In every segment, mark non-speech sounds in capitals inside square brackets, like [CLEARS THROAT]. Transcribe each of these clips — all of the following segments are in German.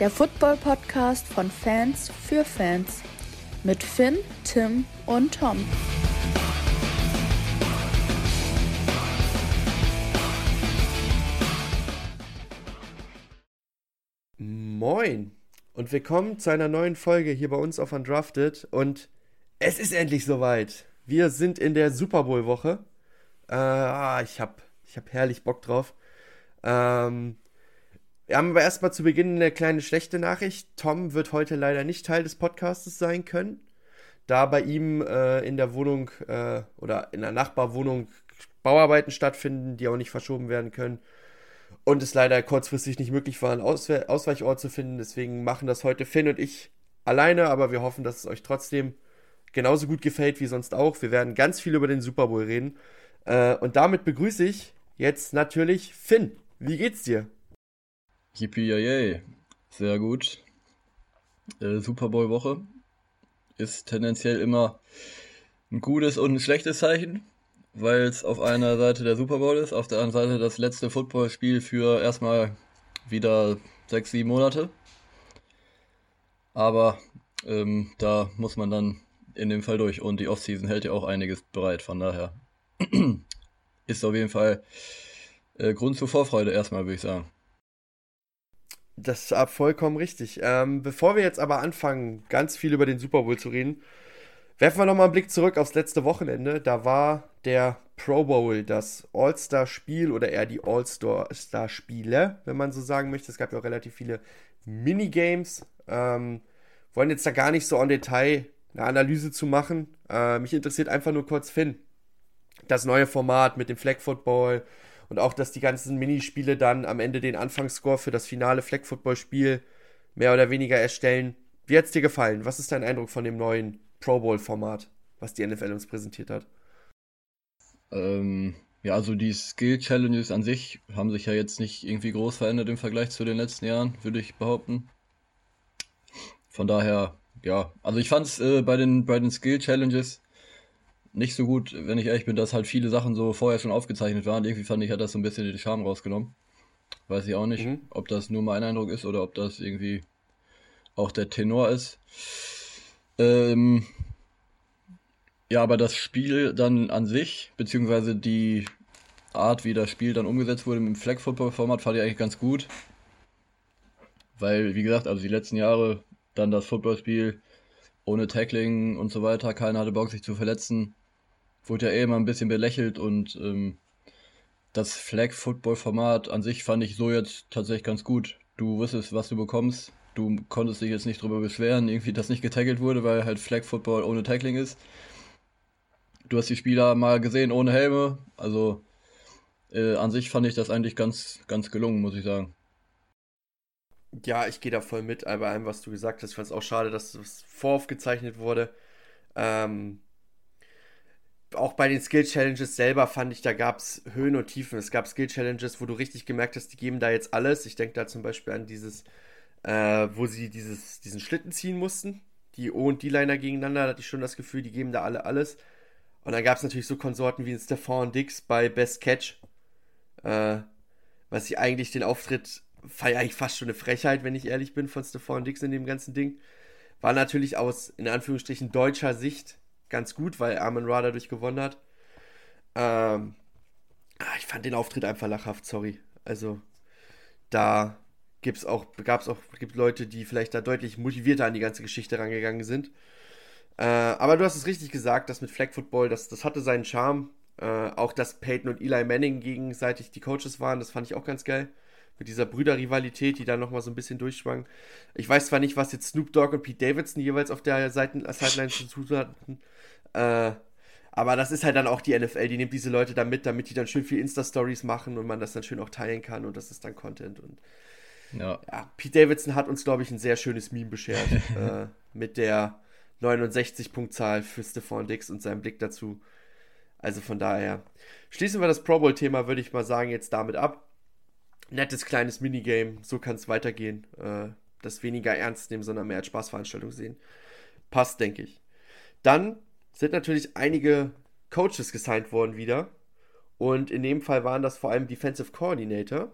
Der Football-Podcast von Fans für Fans. Mit Finn, Tim und Tom. Moin und willkommen zu einer neuen Folge hier bei uns auf Undrafted. Und es ist endlich soweit. Wir sind in der Super Bowl-Woche. Äh, ah, ich habe ich hab herrlich Bock drauf. Ähm, wir haben aber erstmal zu Beginn eine kleine schlechte Nachricht. Tom wird heute leider nicht Teil des Podcasts sein können, da bei ihm äh, in der Wohnung äh, oder in der Nachbarwohnung Bauarbeiten stattfinden, die auch nicht verschoben werden können. Und es leider kurzfristig nicht möglich war, einen Auswe Ausweichort zu finden. Deswegen machen das heute Finn und ich alleine, aber wir hoffen, dass es euch trotzdem genauso gut gefällt wie sonst auch. Wir werden ganz viel über den Super Bowl reden. Äh, und damit begrüße ich jetzt natürlich Finn. Wie geht's dir? Yippie Sehr gut. Äh, Super Bowl Woche ist tendenziell immer ein gutes und ein schlechtes Zeichen, weil es auf einer Seite der Super Bowl ist, auf der anderen Seite das letzte Footballspiel für erstmal wieder sechs, sieben Monate. Aber ähm, da muss man dann in dem Fall durch und die Offseason hält ja auch einiges bereit, von daher [CLEARS THROAT] ist auf jeden Fall äh, Grund zur Vorfreude erstmal, würde ich sagen. Das ist vollkommen richtig. Ähm, bevor wir jetzt aber anfangen, ganz viel über den Super Bowl zu reden, werfen wir nochmal einen Blick zurück aufs letzte Wochenende. Da war der Pro Bowl, das All-Star-Spiel oder eher die All-Star-Spiele, wenn man so sagen möchte. Es gab ja auch relativ viele Minigames. Ähm, wollen jetzt da gar nicht so en Detail eine Analyse zu machen. Äh, mich interessiert einfach nur kurz Finn. Das neue Format mit dem Flag Football und auch, dass die ganzen Minispiele dann am Ende den Anfangsscore für das finale Flag Football Spiel mehr oder weniger erstellen. Wie hat es dir gefallen? Was ist dein Eindruck von dem neuen Pro Bowl Format, was die NFL uns präsentiert hat? Ähm, ja, also die Skill Challenges an sich haben sich ja jetzt nicht irgendwie groß verändert im Vergleich zu den letzten Jahren, würde ich behaupten. Von daher, ja, also ich fand es äh, bei, den, bei den Skill Challenges nicht so gut, wenn ich ehrlich bin, dass halt viele Sachen so vorher schon aufgezeichnet waren. Irgendwie fand ich, hat das so ein bisschen den Charme rausgenommen. Weiß ich auch nicht, mhm. ob das nur mein Eindruck ist oder ob das irgendwie auch der Tenor ist. Ähm, ja, aber das Spiel dann an sich, beziehungsweise die Art, wie das Spiel dann umgesetzt wurde im Flag Football Format, fand ich eigentlich ganz gut. Weil, wie gesagt, also die letzten Jahre dann das Footballspiel ohne Tackling und so weiter, keiner hatte Bock, sich zu verletzen wurde ja eh immer ein bisschen belächelt und ähm, das Flag-Football-Format an sich fand ich so jetzt tatsächlich ganz gut. Du wusstest, was du bekommst. Du konntest dich jetzt nicht drüber beschweren, irgendwie, dass nicht getackelt wurde, weil halt Flag-Football ohne Tackling ist. Du hast die Spieler mal gesehen ohne Helme. Also äh, an sich fand ich das eigentlich ganz, ganz gelungen, muss ich sagen. Ja, ich gehe da voll mit bei allem, was du gesagt hast. Ich fand es auch schade, dass das voraufgezeichnet wurde. Ähm, auch bei den Skill Challenges selber fand ich, da gab es Höhen und Tiefen. Es gab Skill Challenges, wo du richtig gemerkt hast, die geben da jetzt alles. Ich denke da zum Beispiel an dieses, äh, wo sie dieses, diesen Schlitten ziehen mussten. Die O- und D-Liner gegeneinander, da hatte ich schon das Gefühl, die geben da alle alles. Und dann gab es natürlich so Konsorten wie ein Stefan Dix bei Best Catch. Äh, was ich eigentlich den Auftritt, fand eigentlich fast schon eine Frechheit, wenn ich ehrlich bin, von Stefan Dix in dem ganzen Ding. War natürlich aus, in Anführungsstrichen, deutscher Sicht ganz gut, weil Armin Ra dadurch gewonnen hat. Ähm, ah, ich fand den Auftritt einfach lachhaft, sorry. Also, da gibt's auch, gab es auch gibt Leute, die vielleicht da deutlich motivierter an die ganze Geschichte rangegangen sind. Äh, aber du hast es richtig gesagt, das mit Flag Football, das, das hatte seinen Charme. Äh, auch, dass Peyton und Eli Manning gegenseitig die Coaches waren, das fand ich auch ganz geil. Mit dieser Brüderrivalität, die da nochmal so ein bisschen durchschwang. Ich weiß zwar nicht, was jetzt Snoop Dogg und Pete Davidson jeweils auf der Seiten, Sideline zu tun hatten, äh, aber das ist halt dann auch die NFL, die nimmt diese Leute da mit, damit die dann schön viel Insta-Stories machen und man das dann schön auch teilen kann und das ist dann Content. Und Ja. ja Pete Davidson hat uns, glaube ich, ein sehr schönes Meme beschert [LAUGHS] äh, mit der 69-Punktzahl für Stephon Dix und seinem Blick dazu. Also von daher schließen wir das Pro Bowl-Thema, würde ich mal sagen, jetzt damit ab. Nettes kleines Minigame, so kann es weitergehen. Äh, das weniger ernst nehmen, sondern mehr als Spaßveranstaltung sehen. Passt, denke ich. Dann sind natürlich einige Coaches gesigned worden wieder. Und in dem Fall waren das vor allem Defensive Coordinator.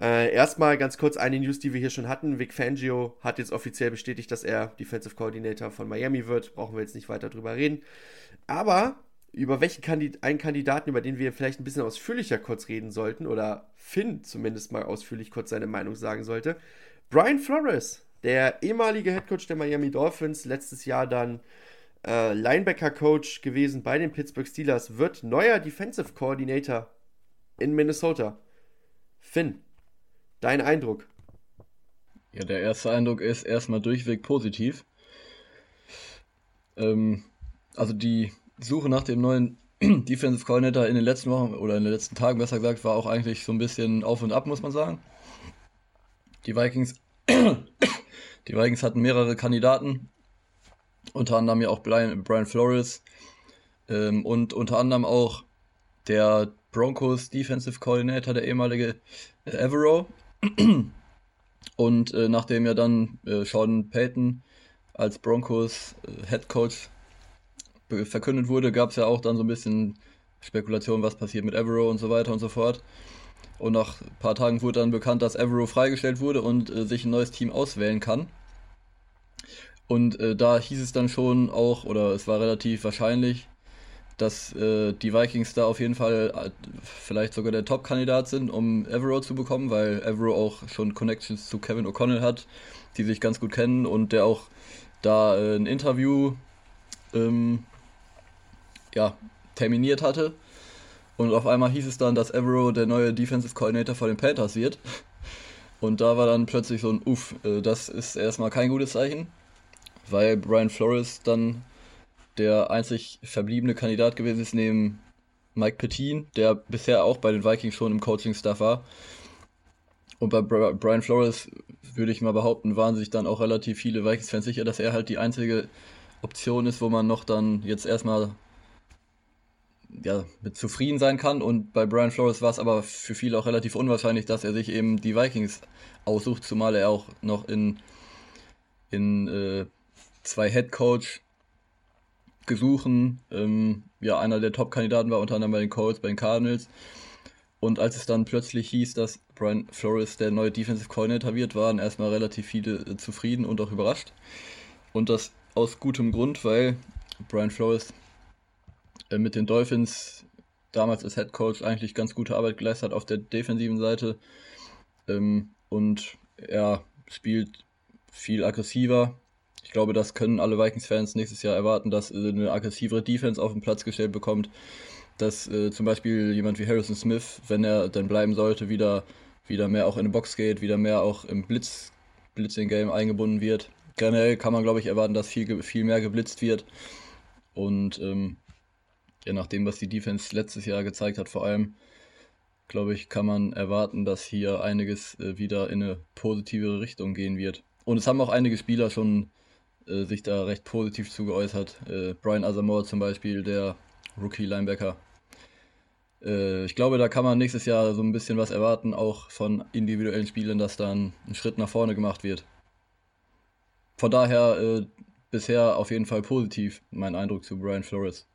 Äh, erstmal ganz kurz eine News, die wir hier schon hatten. Vic Fangio hat jetzt offiziell bestätigt, dass er Defensive Coordinator von Miami wird. Brauchen wir jetzt nicht weiter drüber reden. Aber über welchen Kandid einen Kandidaten, über den wir vielleicht ein bisschen ausführlicher kurz reden sollten, oder Finn zumindest mal ausführlich kurz seine Meinung sagen sollte. Brian Flores, der ehemalige Headcoach der Miami Dolphins, letztes Jahr dann äh, Linebacker-Coach gewesen bei den Pittsburgh Steelers, wird neuer Defensive Coordinator in Minnesota. Finn, dein Eindruck? Ja, der erste Eindruck ist erstmal durchweg positiv. Ähm, also die Suche nach dem neuen [CLEARS THROAT] Defensive Coordinator in den letzten Wochen oder in den letzten Tagen besser gesagt war auch eigentlich so ein bisschen auf und ab, muss man sagen. Die Vikings, [CLEARS THROAT] die Vikings hatten mehrere Kandidaten, unter anderem ja auch Brian, Brian Flores ähm, und unter anderem auch der Broncos Defensive Coordinator, der ehemalige äh, Evero. [CLEARS THROAT] Und äh, nachdem ja dann äh, Sean Payton als Broncos äh, Head Coach verkündet wurde, gab es ja auch dann so ein bisschen Spekulation, was passiert mit Evero und so weiter und so fort. Und nach ein paar Tagen wurde dann bekannt, dass Evero freigestellt wurde und äh, sich ein neues Team auswählen kann. Und äh, da hieß es dann schon auch, oder es war relativ wahrscheinlich, dass äh, die Vikings da auf jeden Fall äh, vielleicht sogar der Top-Kandidat sind, um Evero zu bekommen, weil Evero auch schon Connections zu Kevin O'Connell hat, die sich ganz gut kennen und der auch da äh, ein Interview ähm, ja, terminiert hatte. Und auf einmal hieß es dann, dass Evero der neue Defensive Coordinator von den Panthers wird. Und da war dann plötzlich so ein Uff, äh, das ist erstmal kein gutes Zeichen weil Brian Flores dann der einzig verbliebene Kandidat gewesen ist neben Mike Petin, der bisher auch bei den Vikings schon im Coaching-Staff war. Und bei Brian Flores würde ich mal behaupten, waren sich dann auch relativ viele Vikings-Fans sicher, dass er halt die einzige Option ist, wo man noch dann jetzt erstmal ja, mit zufrieden sein kann. Und bei Brian Flores war es aber für viele auch relativ unwahrscheinlich, dass er sich eben die Vikings aussucht, zumal er auch noch in, in äh, zwei Headcoach gesuchen. Ähm, ja, einer der Top-Kandidaten war unter anderem bei den Colts, bei den Cardinals. Und als es dann plötzlich hieß, dass Brian Flores der neue Defensive Coordinator wird, waren erstmal relativ viele äh, zufrieden und auch überrascht. Und das aus gutem Grund, weil Brian Flores mit den Dolphins damals als Head Coach eigentlich ganz gute Arbeit geleistet auf der defensiven Seite. Ähm, und er spielt viel aggressiver, ich glaube, das können alle Vikings-Fans nächstes Jahr erwarten, dass äh, eine aggressivere Defense auf den Platz gestellt bekommt. Dass äh, zum Beispiel jemand wie Harrison Smith, wenn er dann bleiben sollte, wieder, wieder mehr auch in die Box geht, wieder mehr auch im Blitz, Blitzing-Game eingebunden wird. Generell kann man, glaube ich, erwarten, dass viel, viel mehr geblitzt wird. Und ähm, ja, nach dem, was die Defense letztes Jahr gezeigt hat, vor allem, glaube ich, kann man erwarten, dass hier einiges äh, wieder in eine positivere Richtung gehen wird. Und es haben auch einige Spieler schon äh, sich da recht positiv zu geäußert. Äh, Brian Asamoah zum Beispiel, der Rookie-Linebacker. Äh, ich glaube, da kann man nächstes Jahr so ein bisschen was erwarten, auch von individuellen Spielen, dass dann ein Schritt nach vorne gemacht wird. Von daher äh, bisher auf jeden Fall positiv mein Eindruck zu Brian Flores.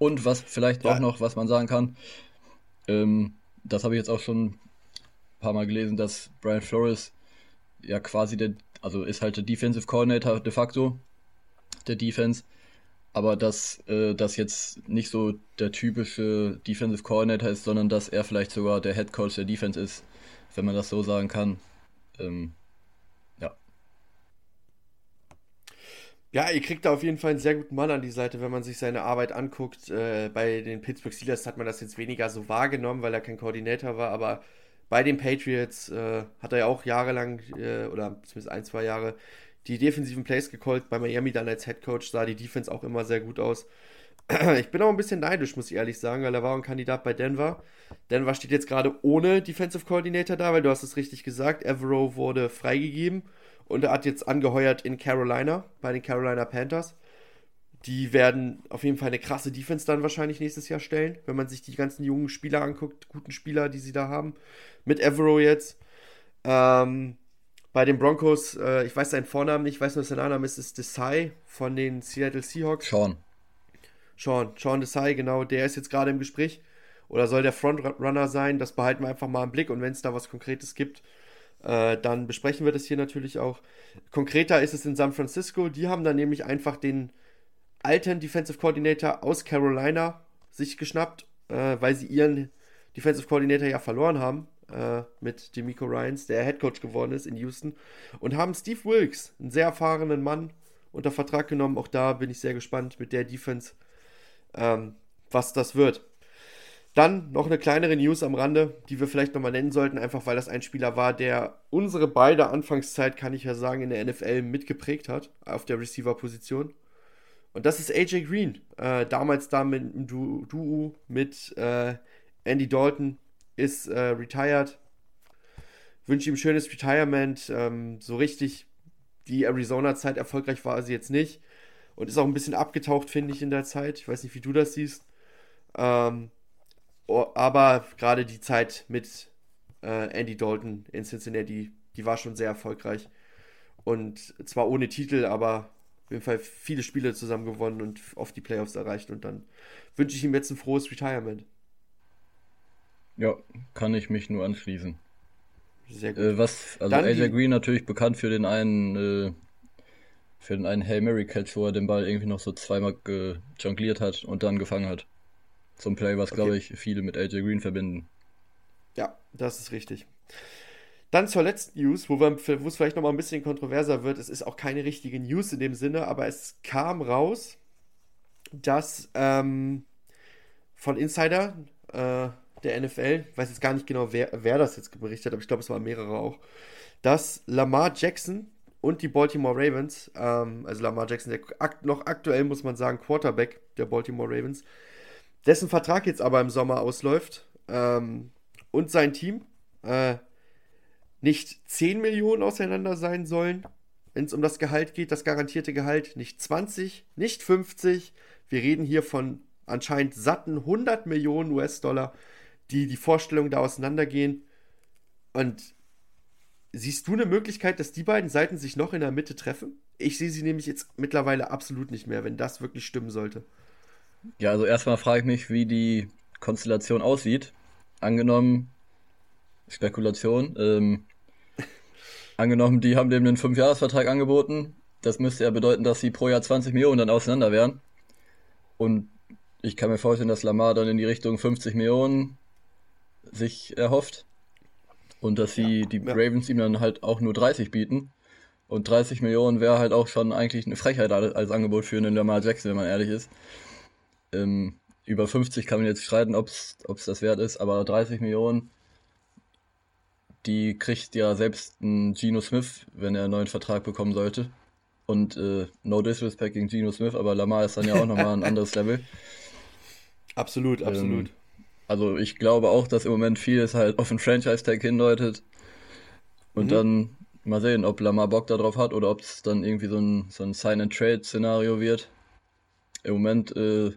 Und was vielleicht ja. auch noch, was man sagen kann, ähm, das habe ich jetzt auch schon ein paar Mal gelesen, dass Brian Flores ja quasi der also ist halt der Defensive Coordinator de facto der Defense. Aber dass äh, das jetzt nicht so der typische Defensive Coordinator ist, sondern dass er vielleicht sogar der Head Coach der Defense ist, wenn man das so sagen kann. Ähm, ja. Ja, ihr kriegt da auf jeden Fall einen sehr guten Mann an die Seite, wenn man sich seine Arbeit anguckt. Äh, bei den Pittsburgh Steelers hat man das jetzt weniger so wahrgenommen, weil er kein Koordinator war, aber bei den Patriots äh, hat er ja auch jahrelang, äh, oder zumindest ein, zwei Jahre, die defensiven Plays gecallt. Bei Miami dann als Head Coach sah die Defense auch immer sehr gut aus. [CLEARS THROAT] Ich bin auch ein bisschen neidisch, muss ich ehrlich sagen, weil er war ein Kandidat bei Denver. Denver steht jetzt gerade ohne Defensive Coordinator da, weil du hast es richtig gesagt. Evero wurde freigegeben und er hat jetzt angeheuert in Carolina, bei den Carolina Panthers. Die werden auf jeden Fall eine krasse Defense dann wahrscheinlich nächstes Jahr stellen, wenn man sich die ganzen jungen Spieler anguckt, guten Spieler, die sie da haben. Mit Evero jetzt. Ähm, bei den Broncos, äh, ich weiß seinen Vornamen nicht, ich weiß nur, sein Name ist, ist Desai von den Seattle Seahawks. Sean. Sean, Sean Desai, genau, der ist jetzt gerade im Gespräch. Oder soll der Frontrunner sein? Das behalten wir einfach mal im Blick und wenn es da was Konkretes gibt, äh, dann besprechen wir das hier natürlich auch. Konkreter ist es in San Francisco. Die haben dann nämlich einfach den alten Defensive Coordinator aus Carolina sich geschnappt, äh, weil sie ihren Defensive Coordinator ja verloren haben äh, mit Demico Ryans, der Head Coach geworden ist in Houston, und haben Steve Wilkes, einen sehr erfahrenen Mann, unter Vertrag genommen. Auch da bin ich sehr gespannt mit der Defense, ähm, was das wird. Dann noch eine kleinere News am Rande, die wir vielleicht nochmal nennen sollten, einfach weil das ein Spieler war, der unsere beide Anfangszeit, kann ich ja sagen, in der NFL mitgeprägt hat, auf der Receiver-Position. Und das ist AJ Green. Äh, damals da mit einem du Duo mit äh, Andy Dalton ist äh, retired. Wünsche ihm schönes Retirement. Ähm, so richtig die Arizona-Zeit erfolgreich war sie jetzt nicht. Und ist auch ein bisschen abgetaucht, finde ich, in der Zeit. Ich weiß nicht, wie du das siehst. Ähm, aber gerade die Zeit mit äh, Andy Dalton in Cincinnati, die war schon sehr erfolgreich. Und zwar ohne Titel, aber auf jeden Fall viele Spiele zusammen gewonnen und oft die Playoffs erreicht. Und dann wünsche ich ihm jetzt ein frohes Retirement. Ja, kann ich mich nur anschließen. Sehr gut. Äh, was, also Dann AJ Green natürlich bekannt für den einen, äh, für den einen Hail Mary Catch, wo er den Ball irgendwie noch so zweimal jongliert hat und dann gefangen hat. Zum Play, was glaube ich viele mit AJ Green verbinden. Ja, das ist richtig. Dann zur letzten News, wo, wir, wo es vielleicht nochmal ein bisschen kontroverser wird. Es ist auch keine richtige News in dem Sinne, aber es kam raus, dass ähm, von Insider äh, der NFL, ich weiß jetzt gar nicht genau, wer, wer das jetzt berichtet hat, aber ich glaube, es waren mehrere auch, dass Lamar Jackson und die Baltimore Ravens, ähm, also Lamar Jackson, der noch aktuell, muss man sagen, Quarterback der Baltimore Ravens, dessen Vertrag jetzt aber im Sommer ausläuft ähm, und sein Team äh, nicht 10 Millionen auseinander sein sollen, wenn es um das Gehalt geht, das garantierte Gehalt, nicht 20, nicht 50. Wir reden hier von anscheinend satten 100 Millionen US-Dollar, die die Vorstellung da auseinandergehen. Und siehst du eine Möglichkeit, dass die beiden Seiten sich noch in der Mitte treffen? Ich sehe sie nämlich jetzt mittlerweile absolut nicht mehr, wenn das wirklich stimmen sollte. Ja, also erstmal frage ich mich, wie die Konstellation aussieht. Angenommen, Spekulation, ähm, angenommen, die haben dem einen Fünfjahresvertrag angeboten. Das müsste ja bedeuten, dass sie pro Jahr 20 Millionen dann auseinander wären. Und ich kann mir vorstellen, dass Lamar dann in die Richtung 50 Millionen sich erhofft. Und dass sie die ja. Ravens ihm dann halt auch nur 30 bieten. Und 30 Millionen wäre halt auch schon eigentlich eine Frechheit als als Angebot für einen Lamar Jackson, wenn man ehrlich ist. Ähm, über 50 kann man jetzt streiten, ob es das wert ist, aber 30 Millionen, die kriegt ja selbst ein Geno Smith, wenn er einen neuen Vertrag bekommen sollte. Und äh, no disrespect gegen Geno Smith, aber Lamar ist dann ja auch nochmal ein anderes Level. Absolut, [LAUGHS] absolut. Ähm, also ich glaube auch, dass im Moment vieles halt auf einen Franchise-Tag hindeutet. Und Mhm. dann mal sehen, ob Lamar Bock darauf hat oder ob es dann irgendwie so ein, so ein Sign-and-Trade-Szenario wird. Im Moment äh,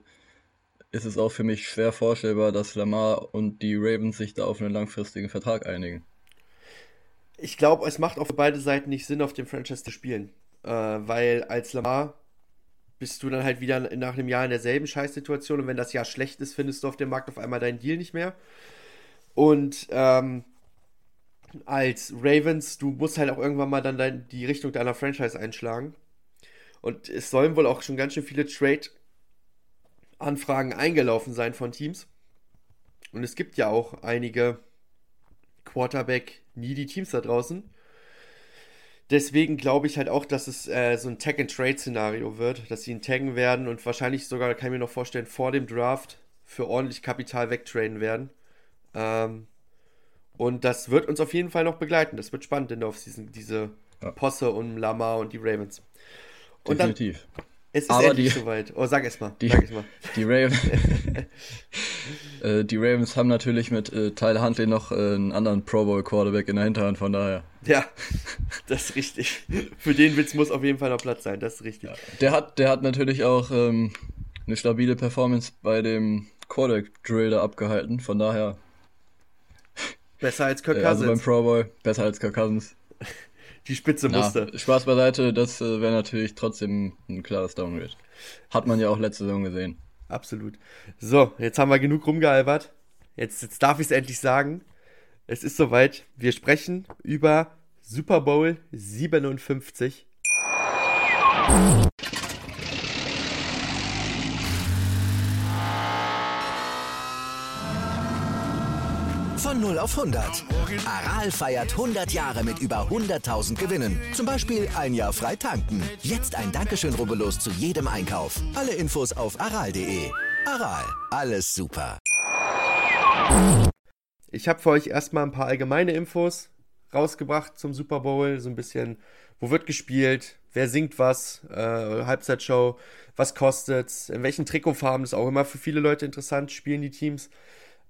ist es auch für mich schwer vorstellbar, dass Lamar und die Ravens sich da auf einen langfristigen Vertrag einigen. Ich glaube, es macht für beide Seiten nicht Sinn, auf dem Franchise zu spielen. Äh, weil als Lamar bist du dann halt wieder nach einem Jahr in derselben Scheißsituation und wenn das Jahr schlecht ist, findest du auf dem Markt auf einmal deinen Deal nicht mehr. Und ähm, als Ravens, du musst halt auch irgendwann mal dann dein, die Richtung deiner Franchise einschlagen. Und es sollen wohl auch schon ganz schön viele Trade-Anfragen eingelaufen sein von Teams. Und es gibt ja auch einige Quarterback-needy Teams da draußen. Deswegen glaube ich halt auch, dass es äh, so ein Tag-and-Trade-Szenario wird, dass sie ihn taggen werden und wahrscheinlich sogar, kann ich mir noch vorstellen, vor dem Draft für ordentlich Kapital wegtraden werden. Ähm, und das wird uns auf jeden Fall noch begleiten. Das wird spannend in der Offseason, diese. Posse um Lamar und die Ravens. Und dann Definitiv. Es ist Aber endlich die, soweit. Oh, sag es mal. Die, sag es mal. [LAUGHS] Die, Ravens, [LAUGHS] äh, die Ravens haben natürlich mit äh, Tyler Huntley noch äh, einen anderen Pro Bowl Quarterback in der Hinterhand, von daher. Ja, [LAUGHS] das ist richtig. Für den Witz muss auf jeden Fall noch Platz sein, das ist richtig. Ja. Der hat, der hat natürlich auch ähm, eine stabile Performance bei dem Quarterback Drill da abgehalten, von daher. Besser als Kirk Cousins. Also beim Pro Bowl, besser als Kirk Cousins die Spitze Na, musste. Spaß beiseite, das äh, wäre natürlich trotzdem ein klares Downgrade. Hat man ja auch letzte Saison gesehen. Absolut. So, jetzt haben wir genug rumgealbert. Jetzt, jetzt darf ich es endlich sagen. Es ist soweit. Wir sprechen über Super Bowl 57. 0 auf 100. Aral feiert 100 Jahre mit über 100.000 Gewinnen. Zum Beispiel ein Jahr frei tanken. Jetzt ein Dankeschön, rubbellos zu jedem Einkauf. Alle Infos auf aral.de. Aral, alles super. Ich habe für euch erstmal ein paar allgemeine Infos rausgebracht zum Super Bowl. So ein bisschen, wo wird gespielt, wer singt was, äh, Halbzeitshow, was kostet, in welchen Trikotfarben, das ist auch immer für viele Leute interessant, spielen die Teams.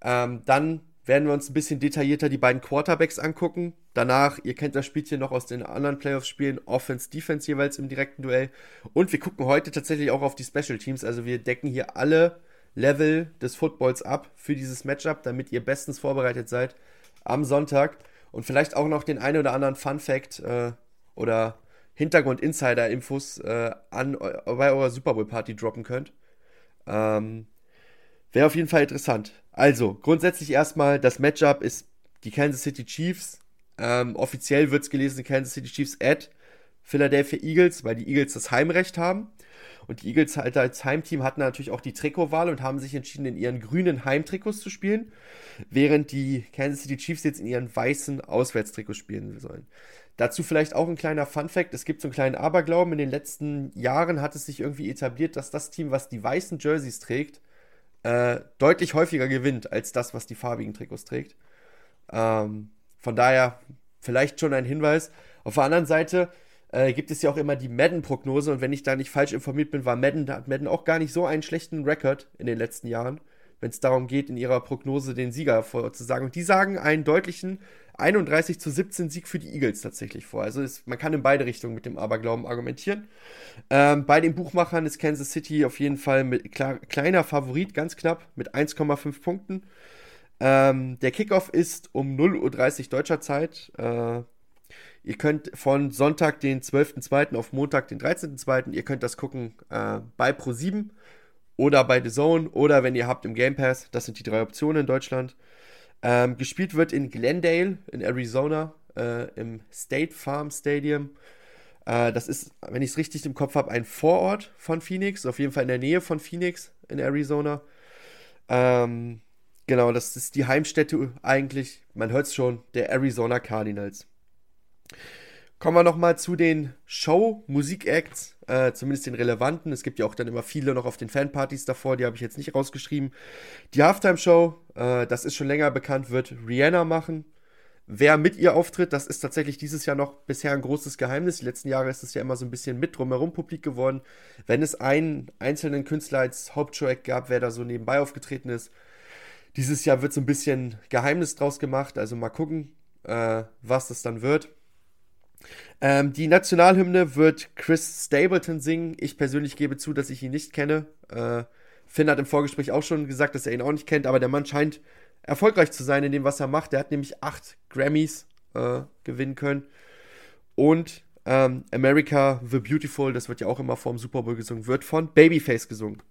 Ähm, dann werden wir uns ein bisschen detaillierter die beiden Quarterbacks angucken. Danach, ihr kennt das Spielchen noch aus den anderen Playoffs-Spielen, Offense, Defense jeweils im direkten Duell. Und wir gucken heute tatsächlich auch auf die Special Teams. Also wir decken hier alle Level des Footballs ab für dieses Matchup, damit ihr bestens vorbereitet seid am Sonntag. Und vielleicht auch noch den einen oder anderen Fun Fact äh, oder Hintergrund-Insider-Infos äh, bei eurer Super Bowl Party droppen könnt. Ähm, Wäre auf jeden Fall interessant. Also, grundsätzlich erstmal, das Matchup ist die Kansas City Chiefs. Ähm, offiziell wird es gelesen, Kansas City Chiefs at Philadelphia Eagles, weil die Eagles das Heimrecht haben. Und die Eagles halt als Heimteam hatten natürlich auch die Trikotwahl und haben sich entschieden, in ihren grünen Heimtrikots zu spielen, während die Kansas City Chiefs jetzt in ihren weißen Auswärtstrikots spielen sollen. Dazu vielleicht auch ein kleiner Fun-Fact: Es gibt so einen kleinen Aberglauben. In den letzten Jahren hat es sich irgendwie etabliert, dass das Team, was die weißen Jerseys trägt, äh, deutlich häufiger gewinnt als das, was die farbigen Trikots trägt. Ähm, von daher vielleicht schon ein Hinweis. Auf der anderen Seite äh, gibt es ja auch immer die Madden-Prognose und wenn ich da nicht falsch informiert bin, war Madden, hat Madden auch gar nicht so einen schlechten Rekord in den letzten Jahren, wenn es darum geht, in ihrer Prognose den Sieger vorzusagen. Und die sagen einen deutlichen 31 zu 17 Sieg für die Eagles tatsächlich vor. Also ist, man kann in beide Richtungen mit dem Aberglauben argumentieren. Ähm, bei den Buchmachern ist Kansas City auf jeden Fall mit klar, kleiner Favorit, ganz knapp, mit 1,5 Punkten. Ähm, der Kickoff ist um 0.30 Uhr deutscher Zeit. Äh, ihr könnt von Sonntag, den 12.02. auf Montag, den 13.02. Ihr könnt das gucken äh, bei Pro7 oder bei The Zone oder wenn ihr habt im Game Pass. Das sind die drei Optionen in Deutschland. Ähm, gespielt wird in Glendale in Arizona äh, im State Farm Stadium. Äh, das ist, wenn ich es richtig im Kopf habe, ein Vorort von Phoenix, auf jeden Fall in der Nähe von Phoenix in Arizona. Ähm, genau, das ist die Heimstätte eigentlich, man hört es schon, der Arizona Cardinals. Kommen wir nochmal zu den Show-Musik-Acts, äh, zumindest den relevanten. Es gibt ja auch dann immer viele noch auf den Fanpartys davor, die habe ich jetzt nicht rausgeschrieben. Die Halftime-Show, äh, das ist schon länger bekannt, wird Rihanna machen. Wer mit ihr auftritt, das ist tatsächlich dieses Jahr noch bisher ein großes Geheimnis. Die letzten Jahre ist es ja immer so ein bisschen mit drumherum publik geworden. Wenn es einen einzelnen Künstler als Hauptshow-Act gab, wer da so nebenbei aufgetreten ist. Dieses Jahr wird so ein bisschen Geheimnis draus gemacht, also mal gucken, äh, was das dann wird. Ähm, die Nationalhymne wird Chris Stapleton singen. Ich persönlich gebe zu, dass ich ihn nicht kenne. Äh, Finn hat im Vorgespräch auch schon gesagt, dass er ihn auch nicht kennt, aber der Mann scheint erfolgreich zu sein in dem, was er macht. Der hat nämlich acht Grammys äh, gewinnen können. Und ähm, America the Beautiful, das wird ja auch immer vor dem Super Bowl gesungen, wird von Babyface gesungen.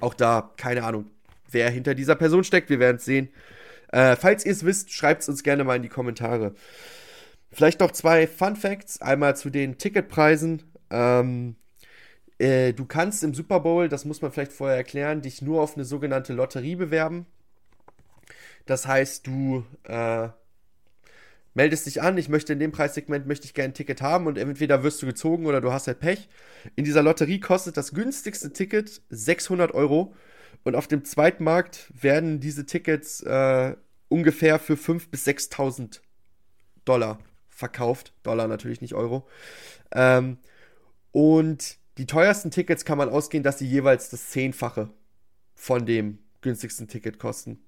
Auch da, keine Ahnung, wer hinter dieser Person steckt. Wir werden es sehen. Äh, falls ihr es wisst, schreibt es uns gerne mal in die Kommentare. Vielleicht noch zwei Fun Facts. Einmal zu den Ticketpreisen. Ähm, äh, du kannst im Super Bowl, das muss man vielleicht vorher erklären, dich nur auf eine sogenannte Lotterie bewerben. Das heißt, du äh, meldest dich an, ich möchte in dem Preissegment möchte ich gerne ein Ticket haben und entweder wirst du gezogen oder du hast halt Pech. In dieser Lotterie kostet das günstigste Ticket 600 Euro und auf dem Zweitmarkt werden diese Tickets äh, ungefähr für 5.000 bis 6.000 Dollar verkauft. Dollar natürlich, nicht Euro. Ähm, und die teuersten Tickets kann man ausgehen, dass sie jeweils das Zehnfache von dem günstigsten Ticket kosten.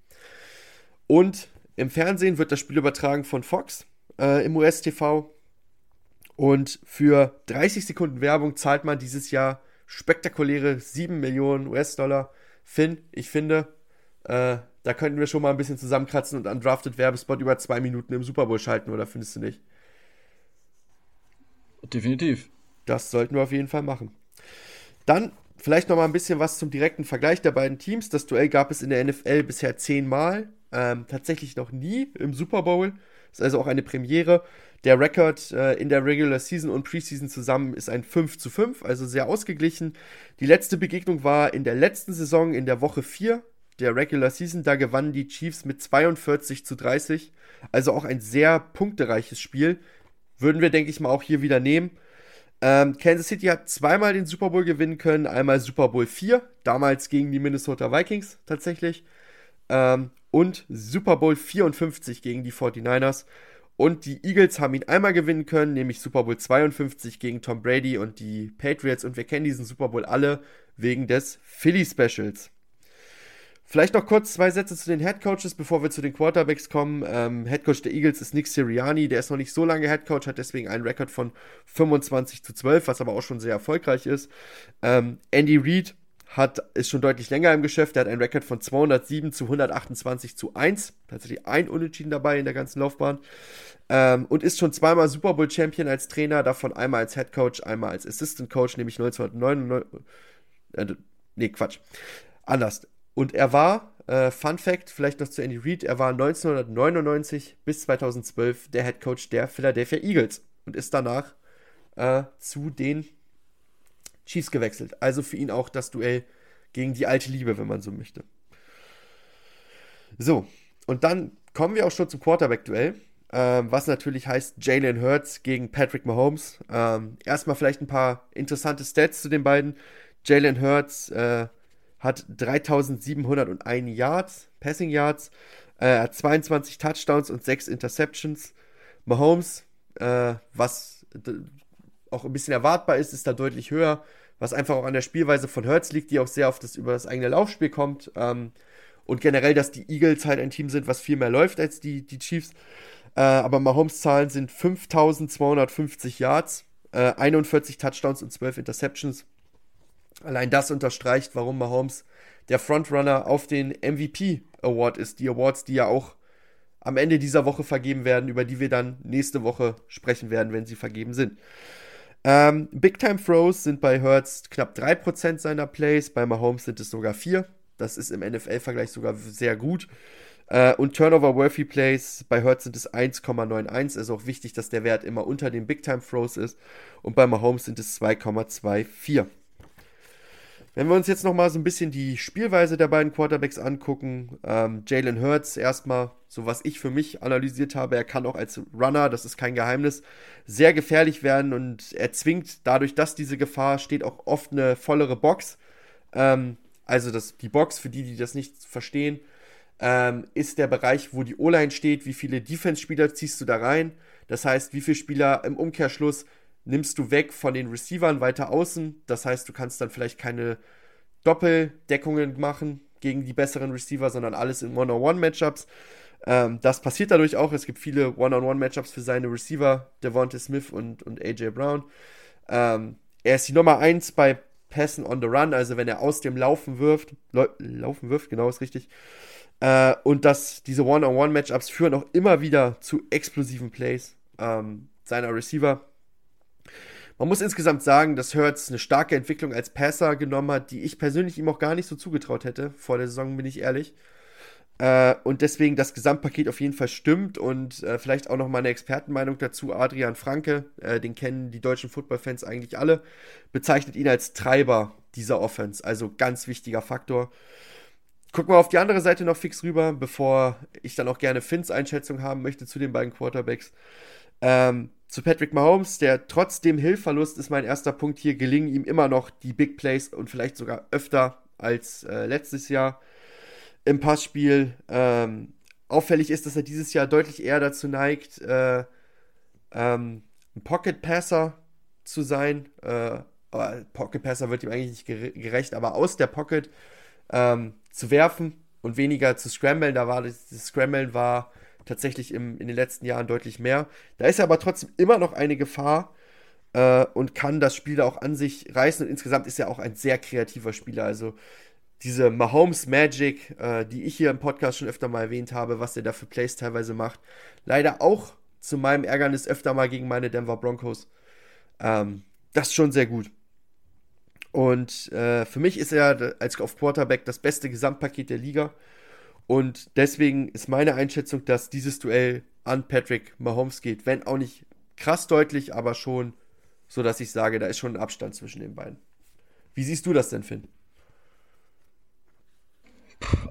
Und im Fernsehen wird das Spiel übertragen von Fox äh, im US-TV. Und für 30 Sekunden Werbung zahlt man dieses Jahr spektakuläre 7 Millionen US-Dollar. Finn, ich finde, äh, da könnten wir schon mal ein bisschen zusammenkratzen und undrafted Werbespot über zwei Minuten im Super Bowl schalten, oder findest du nicht? Definitiv. Das sollten wir auf jeden Fall machen. Dann vielleicht noch mal ein bisschen was zum direkten Vergleich der beiden Teams. Das Duell gab es in der NFL bisher zehnmal, ähm, tatsächlich noch nie im Super Bowl. Ist also auch eine Premiere. Der Rekord äh, in der Regular Season und Preseason zusammen ist ein 5 zu 5, also sehr ausgeglichen. Die letzte Begegnung war in der letzten Saison in der Woche 4 der Regular Season. Da gewannen die Chiefs mit 42 zu 30. Also auch ein sehr punktereiches Spiel. Würden wir, denke ich mal, auch hier wieder nehmen. Ähm, Kansas City hat zweimal den Super Bowl gewinnen können. Einmal Super Bowl 4, damals gegen die Minnesota Vikings tatsächlich. Ähm, und Super Bowl 54 gegen die 49ers. Und die Eagles haben ihn einmal gewinnen können, nämlich Super Bowl 52 gegen Tom Brady und die Patriots. Und wir kennen diesen Super Bowl alle wegen des Philly Specials. Vielleicht noch kurz zwei Sätze zu den Head Coaches, bevor wir zu den Quarterbacks kommen. Ähm, Head Coach der Eagles ist Nick Sirianni, der ist noch nicht so lange Head Coach, hat deswegen einen Rekord von 25 zu 12, was aber auch schon sehr erfolgreich ist. Ähm, Andy Reid hat, ist schon deutlich länger im Geschäft. Er hat einen Rekord von 207 zu 128 zu 1. Tatsächlich ein Unentschieden dabei in der ganzen Laufbahn. Ähm, und ist schon zweimal Super Bowl Champion als Trainer, davon einmal als Head Coach, einmal als Assistant Coach, nämlich 1999. Äh, nee, Quatsch. Anders. Und er war, äh, Fun Fact, vielleicht noch zu Andy Reid, er war 1999 bis 2012 der Head Coach der Philadelphia Eagles und ist danach äh, zu den Chiefs gewechselt. Also für ihn auch das Duell gegen die alte Liebe, wenn man so möchte. So, und dann kommen wir auch schon zum Quarterback-Duell, ähm, was natürlich heißt Jalen Hurts gegen Patrick Mahomes. Ähm, erstmal vielleicht ein paar interessante Stats zu den beiden. Jalen Hurts äh, hat 3701 Yards, Passing Yards, äh, hat 22 Touchdowns und 6 Interceptions. Mahomes, äh, was auch ein bisschen erwartbar ist, ist da deutlich höher, was einfach auch an der Spielweise von Hurts liegt, die auch sehr auf das über das eigene Laufspiel kommt. Ähm, und generell, dass die Eagles halt ein Team sind, was viel mehr läuft als die, die Chiefs. Äh, aber Mahomes Zahlen sind 5250 Yards, äh, 41 Touchdowns und 12 Interceptions. Allein das unterstreicht, warum Mahomes der Frontrunner auf den MVP Award ist. Die Awards, die ja auch am Ende dieser Woche vergeben werden, über die wir dann nächste Woche sprechen werden, wenn sie vergeben sind. Ähm, Big Time Throws sind bei Hurts knapp 3% seiner Plays, bei Mahomes sind es sogar 4. Das ist im NFL-Vergleich sogar sehr gut. Äh, und Turnover-Worthy Plays bei Hurts sind es 1,91. Also auch wichtig, dass der Wert immer unter den Big Time Throws ist. Und bei Mahomes sind es 2,24. Wenn wir uns jetzt nochmal so ein bisschen die Spielweise der beiden Quarterbacks angucken, ähm, Jalen Hurts erstmal, so was ich für mich analysiert habe, er kann auch als Runner, das ist kein Geheimnis, sehr gefährlich werden und er zwingt dadurch, dass diese Gefahr steht, auch oft eine vollere Box. Ähm, also das, die Box, für die, die das nicht verstehen, ähm, ist der Bereich, wo die O-Line steht, wie viele Defense-Spieler ziehst du da rein. Das heißt, wie viele Spieler im Umkehrschluss nimmst du weg von den Receivern weiter außen. Das heißt, du kannst dann vielleicht keine Doppeldeckungen machen gegen die besseren Receiver, sondern alles in One-on-One-Matchups. Ähm, das passiert dadurch auch. Es gibt viele One-on-One-Matchups für seine Receiver, Devonta Smith und, und AJ Brown. Ähm, er ist die Nummer 1 bei Passen on the Run, also wenn er aus dem Laufen wirft. Laufen wirft, genau ist richtig. Äh, und dass diese One-on-One-Matchups führen auch immer wieder zu explosiven Plays ähm, seiner Receiver. Man muss insgesamt sagen, dass Hurts eine starke Entwicklung als Passer genommen hat, die ich persönlich ihm auch gar nicht so zugetraut hätte. Vor der Saison bin ich ehrlich. Äh, und deswegen das Gesamtpaket auf jeden Fall stimmt und äh, vielleicht auch noch mal eine Expertenmeinung dazu. Adrian Franke, äh, den kennen die deutschen Footballfans eigentlich alle, bezeichnet ihn als Treiber dieser Offense. Also ganz wichtiger Faktor. Gucken wir auf die andere Seite noch fix rüber, bevor ich dann auch gerne Finns Einschätzung haben möchte zu den beiden Quarterbacks. Ähm, zu Patrick Mahomes, der trotz dem Hillverlust ist mein erster Punkt hier, gelingen ihm immer noch die Big Plays und vielleicht sogar öfter als äh, letztes Jahr im Passspiel. Ähm, auffällig ist, dass er dieses Jahr deutlich eher dazu neigt, äh, ähm, ein Pocket Passer zu sein, äh, aber Pocket Passer wird ihm eigentlich nicht gerecht, aber aus der Pocket ähm, zu werfen und weniger zu scramblen, da war das, das Scramblen war tatsächlich im, in den letzten Jahren deutlich mehr. Da ist aber trotzdem immer noch eine Gefahr äh, und kann das Spiel auch an sich reißen und insgesamt ist er auch ein sehr kreativer Spieler, also diese Mahomes Magic, äh, die ich hier im Podcast schon öfter mal erwähnt habe, was er da für Plays teilweise macht. Leider auch zu meinem Ärgernis öfter mal gegen meine Denver Broncos. Ähm, das ist schon sehr gut. Und äh, für mich ist er als auf Quarterback das beste Gesamtpaket der Liga. Und deswegen ist meine Einschätzung, dass dieses Duell an Patrick Mahomes geht. Wenn auch nicht krass deutlich, aber schon so, dass ich sage, da ist schon ein Abstand zwischen den beiden. Wie siehst du das denn, Finn?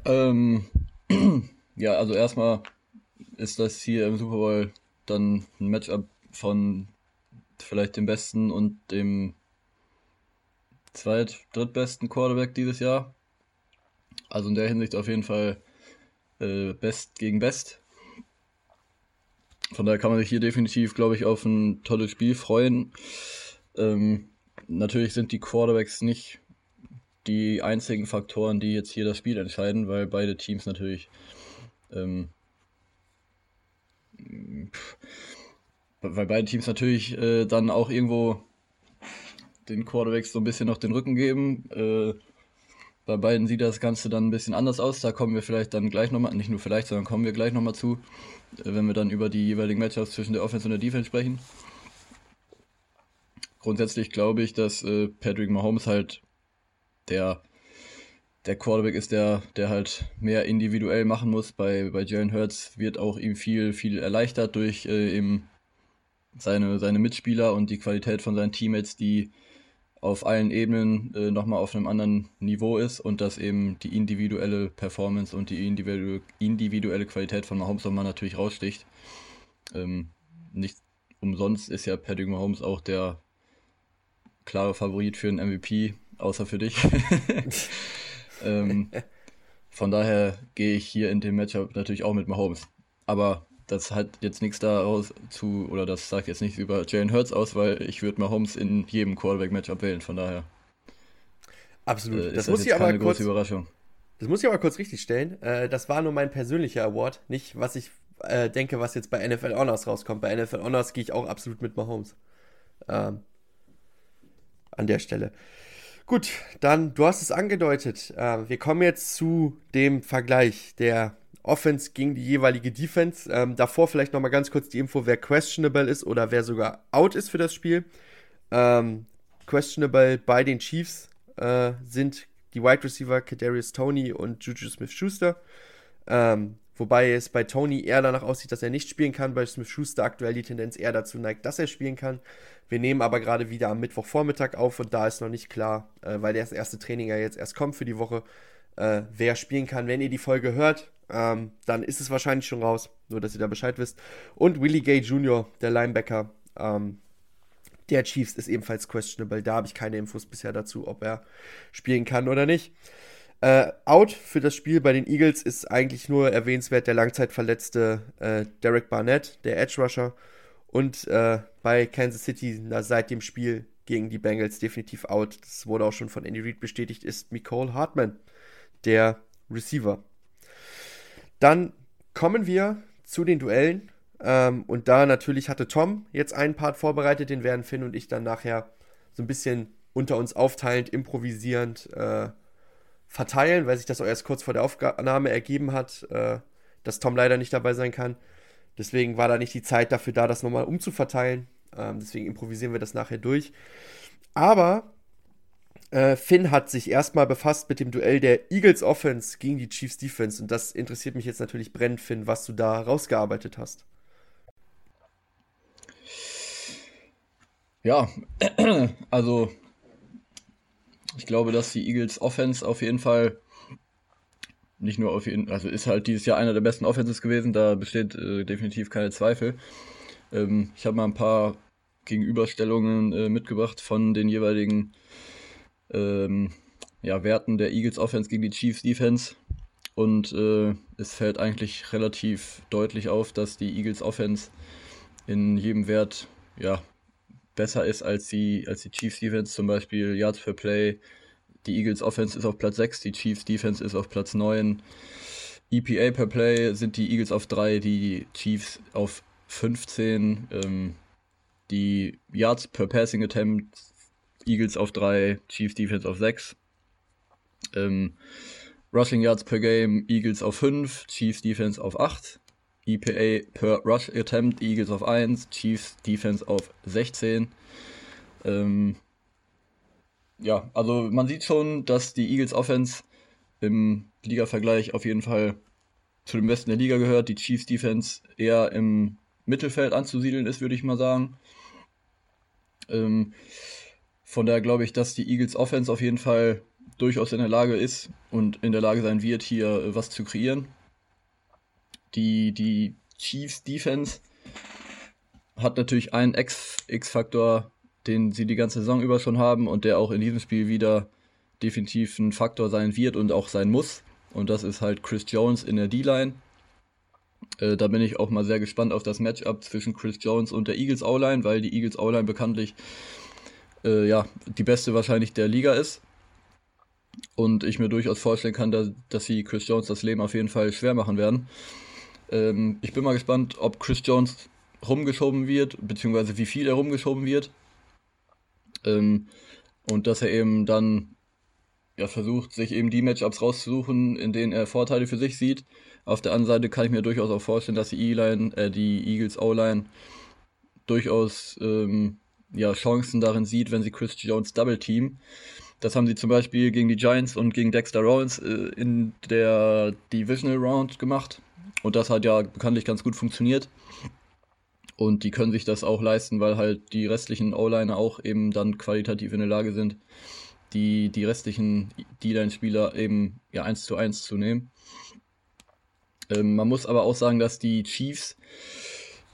Ähm, [CLEARS THROAT] ja, also erstmal ist das hier im Super Bowl dann ein Matchup von vielleicht dem besten und dem zweit-, drittbesten Quarterback dieses Jahr. Also in der Hinsicht auf jeden Fall äh, Best gegen Best. Von daher kann man sich hier definitiv, glaube ich, auf ein tolles Spiel freuen. Ähm, natürlich sind die Quarterbacks nicht die einzigen Faktoren, die jetzt hier das Spiel entscheiden, weil beide Teams natürlich ähm, weil beide Teams natürlich äh, dann auch irgendwo den Quarterbacks so ein bisschen noch den Rücken geben. Äh, bei beiden sieht das Ganze dann ein bisschen anders aus. Da kommen wir vielleicht dann gleich nochmal, nicht nur vielleicht, sondern kommen wir gleich nochmal zu, äh, wenn wir dann über die jeweiligen Matchups zwischen der Offense und der Defense sprechen. Grundsätzlich glaube ich, dass äh, Patrick Mahomes halt der, der Quarterback ist, der, der halt mehr individuell machen muss. Bei, bei Jalen Hurts wird auch ihm viel, viel erleichtert durch äh, eben seine, seine Mitspieler und die Qualität von seinen Teammates, die auf allen Ebenen äh, nochmal auf einem anderen Niveau ist und dass eben die individuelle Performance und die individuelle, individuelle Qualität von Mahomes nochmal natürlich raussticht. Ähm, nicht umsonst ist ja Patrick Mahomes auch der klare Favorit für einen MVP außer für dich. [LAUGHS] ähm, von daher gehe ich hier in dem Matchup natürlich auch mit Mahomes. Aber das hat jetzt nichts daraus zu, oder das sagt jetzt nichts über Jalen Hurts aus, weil ich würde Mahomes in jedem Quarterback-Matchup wählen, von daher. Absolut. Äh, das, muss ich aber kurz, Überraschung. Das muss ich aber kurz richtig stellen. Äh, das war nur mein persönlicher Award, nicht was ich äh, denke, was jetzt bei NFL Honors rauskommt. Bei NFL Honors gehe ich auch absolut mit Mahomes. Ähm, an der Stelle. Gut, dann, du hast es angedeutet. Äh, wir kommen jetzt zu dem Vergleich der Offense gegen die jeweilige Defense. Ähm, davor vielleicht nochmal ganz kurz die Info, wer questionable ist oder wer sogar out ist für das Spiel. Ähm, questionable bei den Chiefs äh, sind die Wide Receiver Kadarius Tony und Juju Smith-Schuster. Ähm, wobei es bei Tony eher danach aussieht, dass er nicht spielen kann. Bei Smith-Schuster aktuell die Tendenz eher dazu neigt, dass er spielen kann. Wir nehmen aber gerade wieder am Mittwochvormittag auf und da ist noch nicht klar, äh, weil das erste Training ja jetzt erst kommt für die Woche, äh, wer spielen kann. Wenn ihr die Folge hört, ähm, dann ist es wahrscheinlich schon raus, nur dass ihr da Bescheid wisst. Und Willie Gay Jr., der Linebacker ähm, der Chiefs, ist ebenfalls questionable. Da habe ich keine Infos bisher dazu, ob er spielen kann oder nicht. Äh, out für das Spiel bei den Eagles ist eigentlich nur erwähnenswert der langzeitverletzte äh, Derek Barnett, der Edge Rusher. Und äh, bei Kansas City na, seit dem Spiel gegen die Bengals definitiv out. Das wurde auch schon von Andy Reid bestätigt, ist Nicole Hartman, der Receiver. Dann kommen wir zu den Duellen. Ähm, und da natürlich hatte Tom jetzt einen Part vorbereitet, den werden Finn und ich dann nachher so ein bisschen unter uns aufteilend, improvisierend äh, verteilen, weil sich das auch erst kurz vor der Aufnahme ergeben hat, äh, dass Tom leider nicht dabei sein kann. Deswegen war da nicht die Zeit dafür da, das nochmal umzuverteilen. Ähm, deswegen improvisieren wir das nachher durch. Aber äh, Finn hat sich erstmal befasst mit dem Duell der Eagles Offense gegen die Chiefs Defense. Und das interessiert mich jetzt natürlich brennend, Finn, was du da rausgearbeitet hast. Ja, [CLEARS THROAT] also ich glaube, dass die Eagles Offense auf jeden Fall nicht nur auf jeden also ist halt dieses Jahr einer der besten Offenses gewesen, da besteht äh, definitiv keine Zweifel. Ähm, ich habe mal ein paar Gegenüberstellungen äh, mitgebracht von den jeweiligen ähm, ja, Werten der Eagles Offense gegen die Chiefs Defense. Und äh, es fällt eigentlich relativ deutlich auf, dass die Eagles Offense in jedem Wert ja, besser ist als die, als die Chiefs Defense, zum Beispiel Yards per Play. Die Eagles Offense ist auf Platz 6, die Chiefs Defense ist auf Platz 9. EPA per Play sind die Eagles auf 3, die Chiefs auf 15. Ähm, die Yards per Passing Attempt, Eagles auf 3, Chiefs Defense auf 6. Ähm, Rushing Yards per Game, Eagles auf 5, Chiefs Defense auf 8. EPA per Rush Attempt, Eagles auf 1, Chiefs Defense auf 16. Ähm, ja, also man sieht schon, dass die Eagles Offense im Liga-Vergleich auf jeden Fall zu den besten der Liga gehört. Die Chiefs Defense eher im Mittelfeld anzusiedeln ist, würde ich mal sagen. Ähm, von daher glaube ich, dass die Eagles Offense auf jeden Fall durchaus in der Lage ist und in der Lage sein wird, hier äh, was zu kreieren. Die, die Chiefs Defense hat natürlich einen X-Faktor, den sie die ganze Saison über schon haben und der auch in diesem Spiel wieder definitiv ein Faktor sein wird und auch sein muss. Und das ist halt Chris Jones in der D-Line. Äh, da bin ich auch mal sehr gespannt auf das Matchup zwischen Chris Jones und der Eagles O-Line, weil die Eagles O-Line bekanntlich äh, ja, die beste wahrscheinlich der Liga ist. Und ich mir durchaus vorstellen kann, dass, dass sie Chris Jones das Leben auf jeden Fall schwer machen werden. Ähm, ich bin mal gespannt, ob Chris Jones rumgeschoben wird, beziehungsweise wie viel er rumgeschoben wird. Ähm, und dass er eben dann ja, versucht, sich eben die Matchups rauszusuchen, in denen er Vorteile für sich sieht. Auf der anderen Seite kann ich mir durchaus auch vorstellen, dass die E-Line, äh, die Eagles O-Line durchaus ähm, ja, Chancen darin sieht, wenn sie Chris Jones Double Team. Das haben sie zum Beispiel gegen die Giants und gegen Dexter Rollins äh, in der Divisional Round gemacht. Und das hat ja bekanntlich ganz gut funktioniert. Und die können sich das auch leisten, weil halt die restlichen O-Liner auch eben dann qualitativ in der Lage sind, die, die restlichen D-Line-Spieler eben ja 1 zu 1 zu nehmen. Ähm, man muss aber auch sagen, dass die Chiefs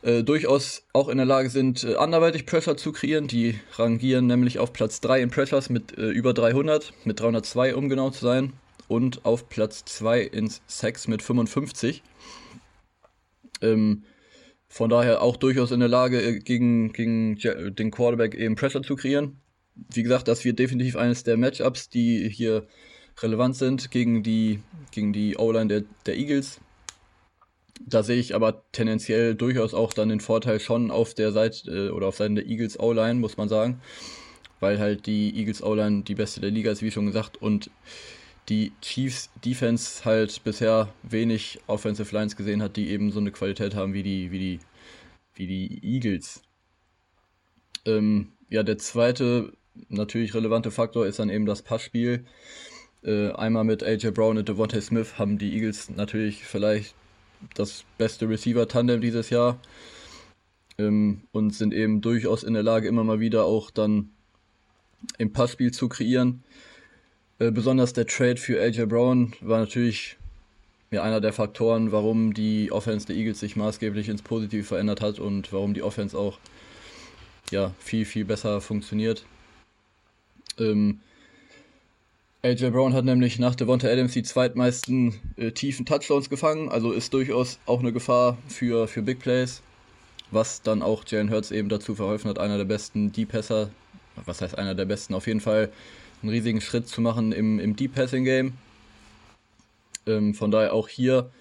äh, durchaus auch in der Lage sind, äh, anderweitig Pressure zu kreieren. Die rangieren nämlich auf Platz 3 in Pressures mit äh, über 300, mit 302 um genau zu sein, und auf Platz 2 in Sex mit 55. Ähm, von daher auch durchaus in der Lage, äh, gegen, gegen den Quarterback eben Pressure zu kreieren. Wie gesagt, das wird definitiv eines der Matchups, die hier relevant sind gegen die, gegen die O-Line der, der Eagles. Da sehe ich aber tendenziell durchaus auch dann den Vorteil schon auf der Seite äh, oder auf Seiten der Eagles O-Line, muss man sagen. Weil halt die Eagles O-Line die beste der Liga ist, wie schon gesagt, und die Chiefs Defense halt bisher wenig Offensive Lines gesehen hat, die eben so eine Qualität haben wie die, wie die, wie die Eagles. Ähm, ja, der zweite natürlich relevante Faktor ist dann eben das Passspiel. Äh, einmal mit AJ Brown und Devontae Smith haben die Eagles natürlich vielleicht das beste Receiver-Tandem dieses Jahr ähm, und sind eben durchaus in der Lage, immer mal wieder auch dann im Passspiel zu kreieren. Äh, besonders der Trade für AJ Brown war natürlich ja, einer der Faktoren, warum die Offense der Eagles sich maßgeblich ins Positive verändert hat und warum die Offense auch ja, viel, viel besser funktioniert. Ähm, AJ Brown hat nämlich nach Devonta Adams die zweitmeisten äh, tiefen Touchdowns gefangen, also ist durchaus auch eine Gefahr für, für Big Plays, was dann auch Jalen Hurts eben dazu verholfen hat, einer der besten Deep-Passer, was heißt einer der besten, auf jeden Fall einen riesigen Schritt zu machen im, im Deep-Passing-Game. Ähm, von daher auch hier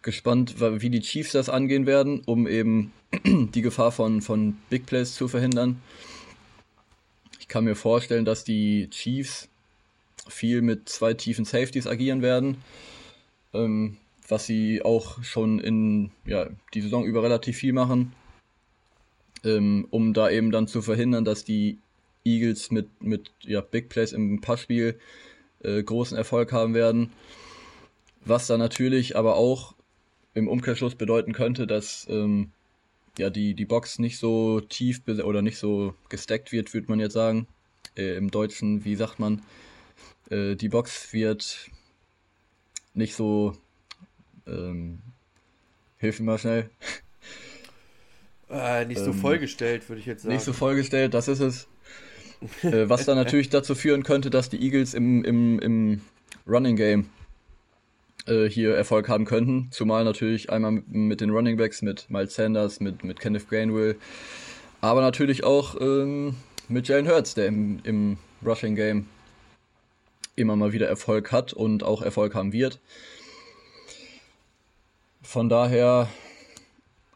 gespannt, wie die Chiefs das angehen werden, um eben [CLEARS THROAT] die Gefahr von, von Big Plays zu verhindern. Ich kann mir vorstellen, dass die Chiefs viel mit zwei tiefen Safeties agieren werden, ähm, was sie auch schon in ja, die Saison über relativ viel machen, ähm, um da eben dann zu verhindern, dass die Eagles mit, mit ja, Big Plays im Passspiel äh, großen Erfolg haben werden. Was dann natürlich aber auch im Umkehrschluss bedeuten könnte, dass ähm, ja, die, die Box nicht so tief oder nicht so gestackt wird, würde man jetzt sagen. Äh, Im Deutschen, wie sagt man, äh, die Box wird nicht so. Ähm, hilf mir mal schnell. [LAUGHS] Äh, nicht so ähm, vollgestellt, würde ich jetzt sagen. Nicht so vollgestellt, das ist es. [LAUGHS] äh, was dann natürlich dazu führen könnte, dass die Eagles im, im, im Running Game äh, hier Erfolg haben könnten. Zumal natürlich einmal mit, mit den Running Backs, mit Miles Sanders, mit, mit Kenneth Gainwell, Aber natürlich auch ähm, mit Jalen Hurts, der im, im Rushing Game immer mal wieder Erfolg hat und auch Erfolg haben wird. Von daher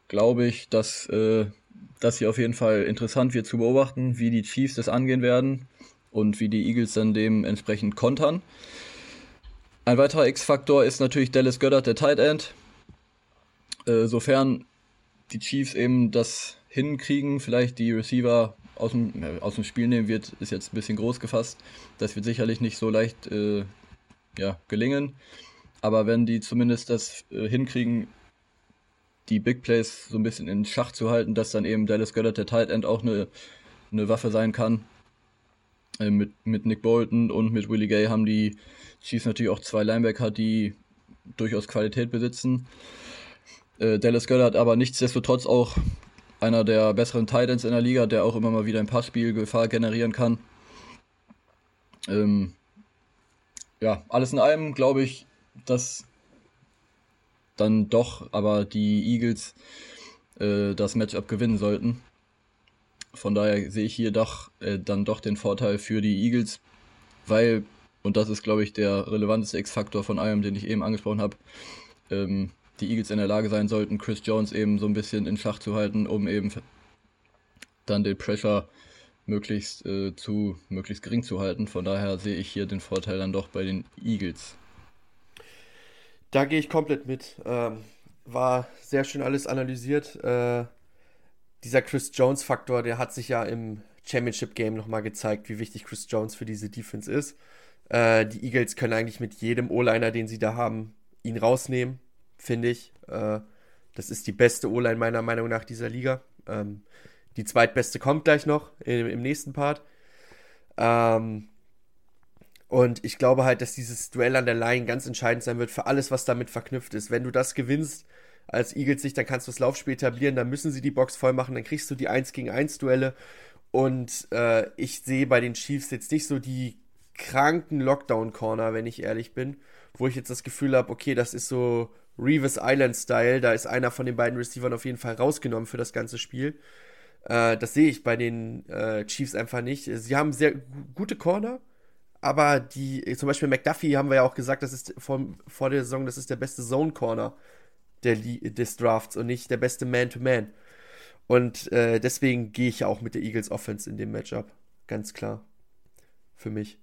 glaube ich, dass äh, das hier auf jeden Fall interessant wird zu beobachten, wie die Chiefs das angehen werden und wie die Eagles dann dementsprechend kontern. Ein weiterer X-Faktor ist natürlich Dallas Goddard, der Tight End. Äh, sofern die Chiefs eben das hinkriegen, vielleicht die Receiver aus dem, aus dem Spiel nehmen wird, ist jetzt ein bisschen groß gefasst. Das wird sicherlich nicht so leicht äh, ja, gelingen. Aber wenn die zumindest das äh, hinkriegen, die Big Plays so ein bisschen in Schach zu halten, dass dann eben Dallas Goddard, der Tight End, auch eine, eine Waffe sein kann. Äh, mit, mit Nick Bolton und mit Willie Gay haben die Chiefs natürlich auch zwei Linebacker, die durchaus Qualität besitzen. Äh, Dallas Goddard aber nichtsdestotrotz auch einer der besseren Titans in der Liga, der auch immer mal wieder ein Passspiel Gefahr generieren kann. Ähm, ja, alles in allem glaube ich, dass dann doch aber die Eagles äh, das Matchup gewinnen sollten. Von daher sehe ich hier doch äh, dann doch den Vorteil für die Eagles, weil, und das ist glaube ich der relevanteste X-Faktor von allem, den ich eben angesprochen habe, ähm, die Eagles in der Lage sein sollten, Chris Jones eben so ein bisschen in Schach zu halten, um eben dann den Pressure möglichst äh, zu möglichst gering zu halten. Von daher sehe ich hier den Vorteil dann doch bei den Eagles. Da gehe ich komplett mit. Ähm, war sehr schön alles analysiert. Äh, dieser Chris Jones-Faktor, der hat sich ja im Championship-Game nochmal gezeigt, wie wichtig Chris Jones für diese Defense ist. Äh, die Eagles können eigentlich mit jedem O-Liner, den sie da haben, ihn rausnehmen finde ich. Äh, das ist die beste O-Line meiner Meinung nach dieser Liga. Ähm, die zweitbeste kommt gleich noch im, im nächsten Part. Ähm, und ich glaube halt, dass dieses Duell an der Line ganz entscheidend sein wird für alles, was damit verknüpft ist. Wenn du das gewinnst als Eagles sich, dann kannst du das Laufspiel etablieren, dann müssen sie die Box voll machen, dann kriegst du die 1 gegen 1 Duelle. Und äh, ich sehe bei den Chiefs jetzt nicht so die kranken Lockdown-Corner, wenn ich ehrlich bin, wo ich jetzt das Gefühl habe, okay, das ist so Revis Island Style. Da ist einer von den beiden Receivern auf jeden Fall rausgenommen für das ganze Spiel. Äh, das sehe ich bei den äh, Chiefs einfach nicht. Sie haben sehr gute Corner, aber die, zum Beispiel McDuffie haben wir ja auch gesagt, das ist vor, vor der Saison, das ist der beste Zone Corner der, des Drafts und nicht der beste Man-to-Man. -Man. Und äh, deswegen gehe ich ja auch mit der Eagles Offense in dem Matchup. Ganz klar. Für mich.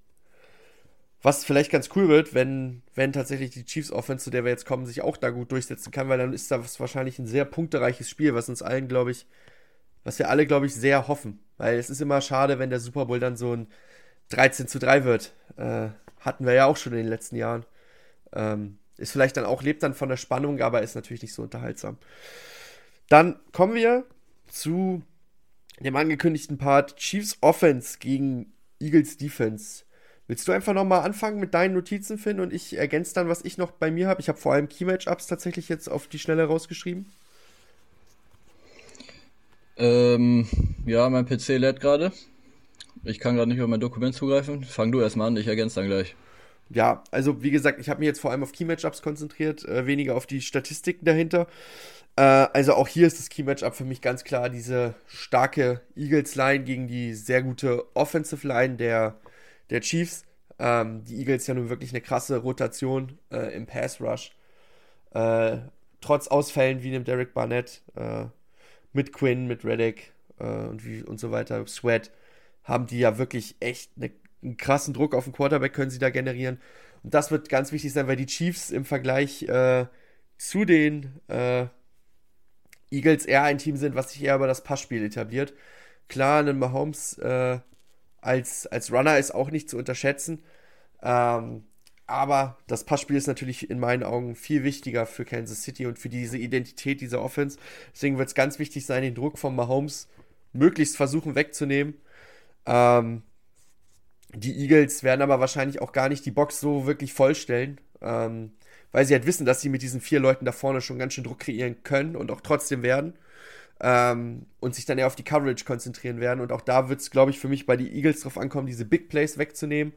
Was vielleicht ganz cool wird, wenn, wenn tatsächlich die Chiefs Offense, zu der wir jetzt kommen, sich auch da gut durchsetzen kann, weil dann ist das wahrscheinlich ein sehr punktereiches Spiel, was uns allen, glaube ich, was wir alle, glaube ich, sehr hoffen. Weil es ist immer schade, wenn der Super Bowl dann so ein 13 zu 3 wird. Äh, hatten wir ja auch schon in den letzten Jahren. Ähm, ist vielleicht dann auch, lebt dann von der Spannung, aber ist natürlich nicht so unterhaltsam. Dann kommen wir zu dem angekündigten Part Chiefs Offense gegen Eagles Defense. Willst du einfach nochmal anfangen mit deinen Notizen, Finn, und ich ergänze dann, was ich noch bei mir habe? Ich habe vor allem Key-Match-Ups tatsächlich jetzt auf die Schnelle rausgeschrieben. Ähm, ja, mein PC lädt gerade. Ich kann gerade nicht über mein Dokument zugreifen. Fang du erstmal an, ich ergänze dann gleich. Ja, also wie gesagt, ich habe mich jetzt vor allem auf Key-Matchups konzentriert, äh, weniger auf die Statistiken dahinter. Äh, also auch hier ist das Key-Matchup für mich ganz klar diese starke Eagles-Line gegen die sehr gute Offensive-Line der der Chiefs. Ähm, die Eagles ja nun wirklich eine krasse Rotation äh, im Pass Rush. Äh, trotz Ausfällen wie einem Derek Barnett, äh, mit Quinn, mit Reddick äh, und, wie, und so weiter, Sweat, haben die ja wirklich echt eine, einen krassen Druck auf den Quarterback, können sie da generieren. Und das wird ganz wichtig sein, weil die Chiefs im Vergleich äh, zu den äh, Eagles eher ein Team sind, was sich eher über das Passspiel etabliert. Klar, ein Mahomes äh, als, als Runner ist auch nicht zu unterschätzen. Ähm, aber das Passspiel ist natürlich in meinen Augen viel wichtiger für Kansas City und für diese Identität dieser Offense. Deswegen wird es ganz wichtig sein, den Druck von Mahomes möglichst versuchen wegzunehmen. Ähm, die Eagles werden aber wahrscheinlich auch gar nicht die Box so wirklich vollstellen, ähm, weil sie halt wissen, dass sie mit diesen vier Leuten da vorne schon ganz schön Druck kreieren können und auch trotzdem werden ähm, und sich dann eher auf die Coverage konzentrieren werden. Und auch da wird es, glaube ich, für mich bei den Eagles drauf ankommen, diese Big Plays wegzunehmen.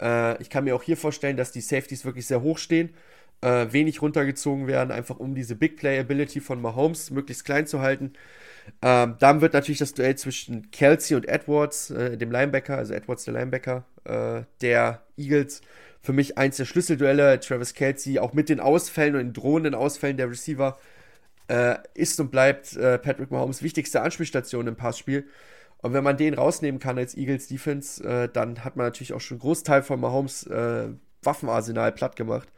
Äh, ich kann mir auch hier vorstellen, dass die Safeties wirklich sehr hoch stehen, äh, wenig runtergezogen werden, einfach um diese Big Play Ability von Mahomes möglichst klein zu halten. Ähm, dann wird natürlich das Duell zwischen Kelsey und Edwards, äh, dem Linebacker, also Edwards der Linebacker, äh, der Eagles, für mich eins der Schlüsselduelle. Travis Kelsey, auch mit den Ausfällen und den drohenden Ausfällen der Receiver, äh, ist und bleibt äh, Patrick Mahomes wichtigste Anspielstation im Passspiel. Und wenn man den rausnehmen kann als Eagles Defense, äh, dann hat man natürlich auch schon einen Großteil von Mahomes äh, Waffenarsenal platt gemacht.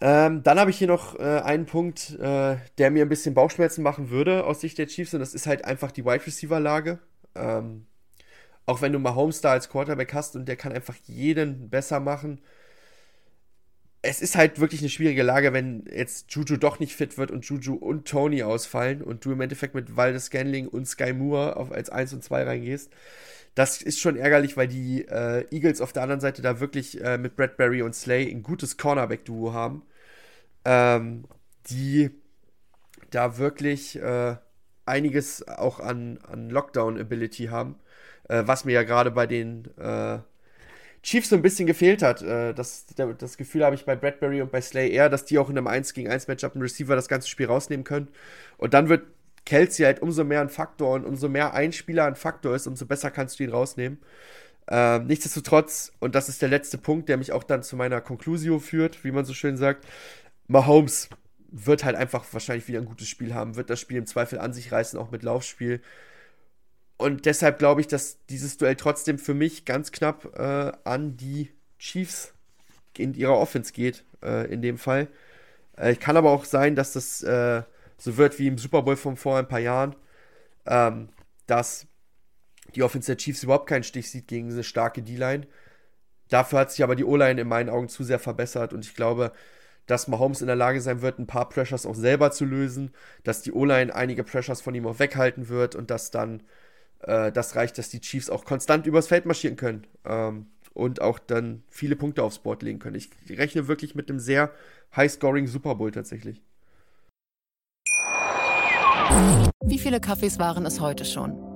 Ähm, dann habe ich hier noch äh, einen Punkt, äh, der mir ein bisschen Bauchschmerzen machen würde aus Sicht der Chiefs, und das ist halt einfach die Wide Receiver Lage. Ähm, auch wenn du Mahomes da als Quarterback hast und der kann einfach jeden besser machen. Es ist halt wirklich eine schwierige Lage, wenn jetzt Juju doch nicht fit wird und Juju und Tony ausfallen und du im Endeffekt mit Waldes Scanling und Sky Moore auf, als 1 und 2 reingehst. Das ist schon ärgerlich, weil die äh, Eagles auf der anderen Seite da wirklich äh, mit Bradbury und Slay ein gutes Cornerback-Duo haben, ähm, die da wirklich äh, einiges auch an, an Lockdown-Ability haben, äh, was mir ja gerade bei den äh, Chiefs so ein bisschen gefehlt hat. Äh, das, das Gefühl habe ich bei Bradbury und bei Slay eher, dass die auch in einem 1 gegen 1 Matchup einen Receiver das ganze Spiel rausnehmen können. Und dann wird Kelsey halt umso mehr ein Faktor und umso mehr ein Spieler ein Faktor ist, umso besser kannst du ihn rausnehmen. Ähm, nichtsdestotrotz, und das ist der letzte Punkt, der mich auch dann zu meiner Conclusio führt, wie man so schön sagt, Mahomes wird halt einfach wahrscheinlich wieder ein gutes Spiel haben, wird das Spiel im Zweifel an sich reißen, auch mit Laufspiel. Und deshalb glaube ich, dass dieses Duell trotzdem für mich ganz knapp äh, an die Chiefs in ihrer Offense geht, äh, in dem Fall. Äh, kann aber auch sein, dass das äh, so wird wie im Super Bowl von vor ein paar Jahren, ähm, dass die Offense der Chiefs überhaupt keinen Stich sieht gegen eine starke D-Line. Dafür hat sich aber die O-Line in meinen Augen zu sehr verbessert und ich glaube, dass Mahomes in der Lage sein wird, ein paar Pressures auch selber zu lösen, dass die O-Line einige Pressures von ihm auch weghalten wird und dass dann äh, das reicht, dass die Chiefs auch konstant übers Feld marschieren können ähm, und auch dann viele Punkte aufs Board legen können. Ich rechne wirklich mit einem sehr high-scoring Super Bowl tatsächlich. Wie viele Kaffees waren es heute schon?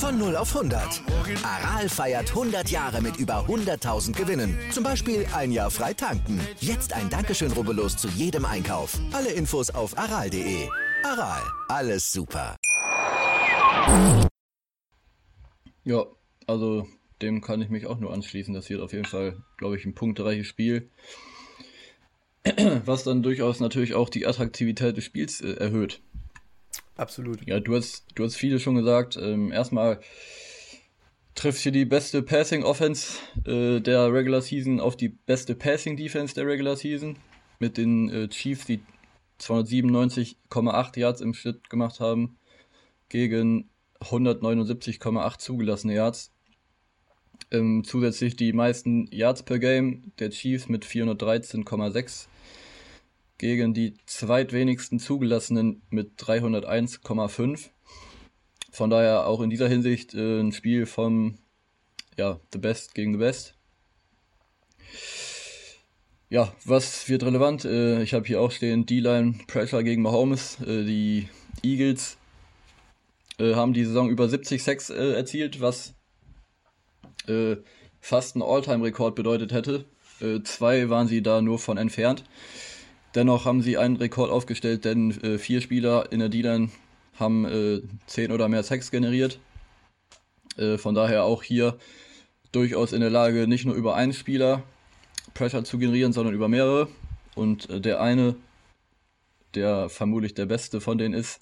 Von 0 auf 100. Aral feiert 100 Jahre mit über 100.000 Gewinnen. Zum Beispiel ein Jahr frei tanken. Jetzt ein Dankeschön, rubbellos zu jedem Einkauf. Alle Infos auf aral.de. Aral, alles super. Ja, also dem kann ich mich auch nur anschließen. Das wird auf jeden Fall, glaube ich, ein punktreiches Spiel. [CLEARS THROAT] Was dann durchaus natürlich auch die Attraktivität des Spiels äh, erhöht. Absolut. Ja, du hast, du hast viele schon gesagt. Ähm, erstmal trifft hier die beste Passing Offense äh, der Regular Season auf die beste Passing Defense der Regular Season. Mit den äh, Chiefs, die 297,8 Yards im Schnitt gemacht haben, gegen 179,8 zugelassene Yards. Ähm, zusätzlich die meisten Yards per Game der Chiefs mit 413,6 gegen die zweitwenigsten zugelassenen mit 301,5. Von daher auch in dieser Hinsicht äh, ein Spiel vom ja, The Best gegen The Best. Ja, was wird relevant? Äh, ich habe hier auch stehen D-Line Pressure gegen Mahomes. Äh, die Eagles äh, haben die Saison über 70 Sacks äh, erzielt, was äh, fast ein All-Time-Rekord bedeutet hätte. Zwei waren sie da nur von entfernt. Dennoch haben sie einen Rekord aufgestellt, denn äh, vier Spieler in der D-Line haben äh, zehn oder mehr Sacks generiert. Äh, von daher auch hier durchaus in der Lage, nicht nur über einen Spieler Pressure zu generieren, sondern über mehrere. Und äh, der eine, der vermutlich der beste von denen ist,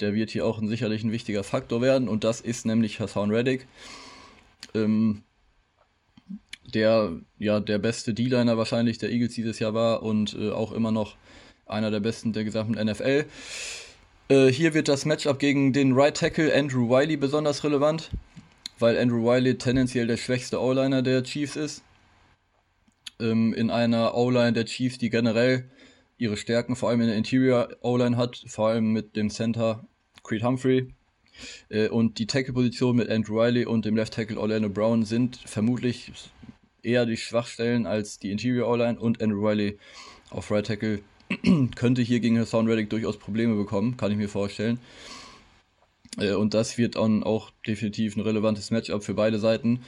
der wird hier auch ein, sicherlich ein wichtiger Faktor werden. Und das ist nämlich Hassan Reddick. Ähm, der ja der beste D-Liner wahrscheinlich der Eagles dieses Jahr war und äh, auch immer noch einer der besten der gesamten NFL. Äh, hier wird das Matchup gegen den Right Tackle Andrew Wiley besonders relevant, weil Andrew Wiley tendenziell der schwächste O-Liner der Chiefs ist. ähm, in einer O-Line der Chiefs, die generell ihre Stärken vor allem in der Interior O-Line hat, vor allem mit dem Center Creed Humphrey. Äh, und die Tackle-Position mit Andrew Riley und dem Left Tackle Orlando Brown sind vermutlich eher die Schwachstellen als die Interior O-Line und Andrew Riley auf Right Tackle [CLEARS THROAT] könnte hier gegen Hassan Reddick durchaus Probleme bekommen, kann ich mir vorstellen. Äh, und das wird dann auch definitiv ein relevantes Matchup für beide Seiten.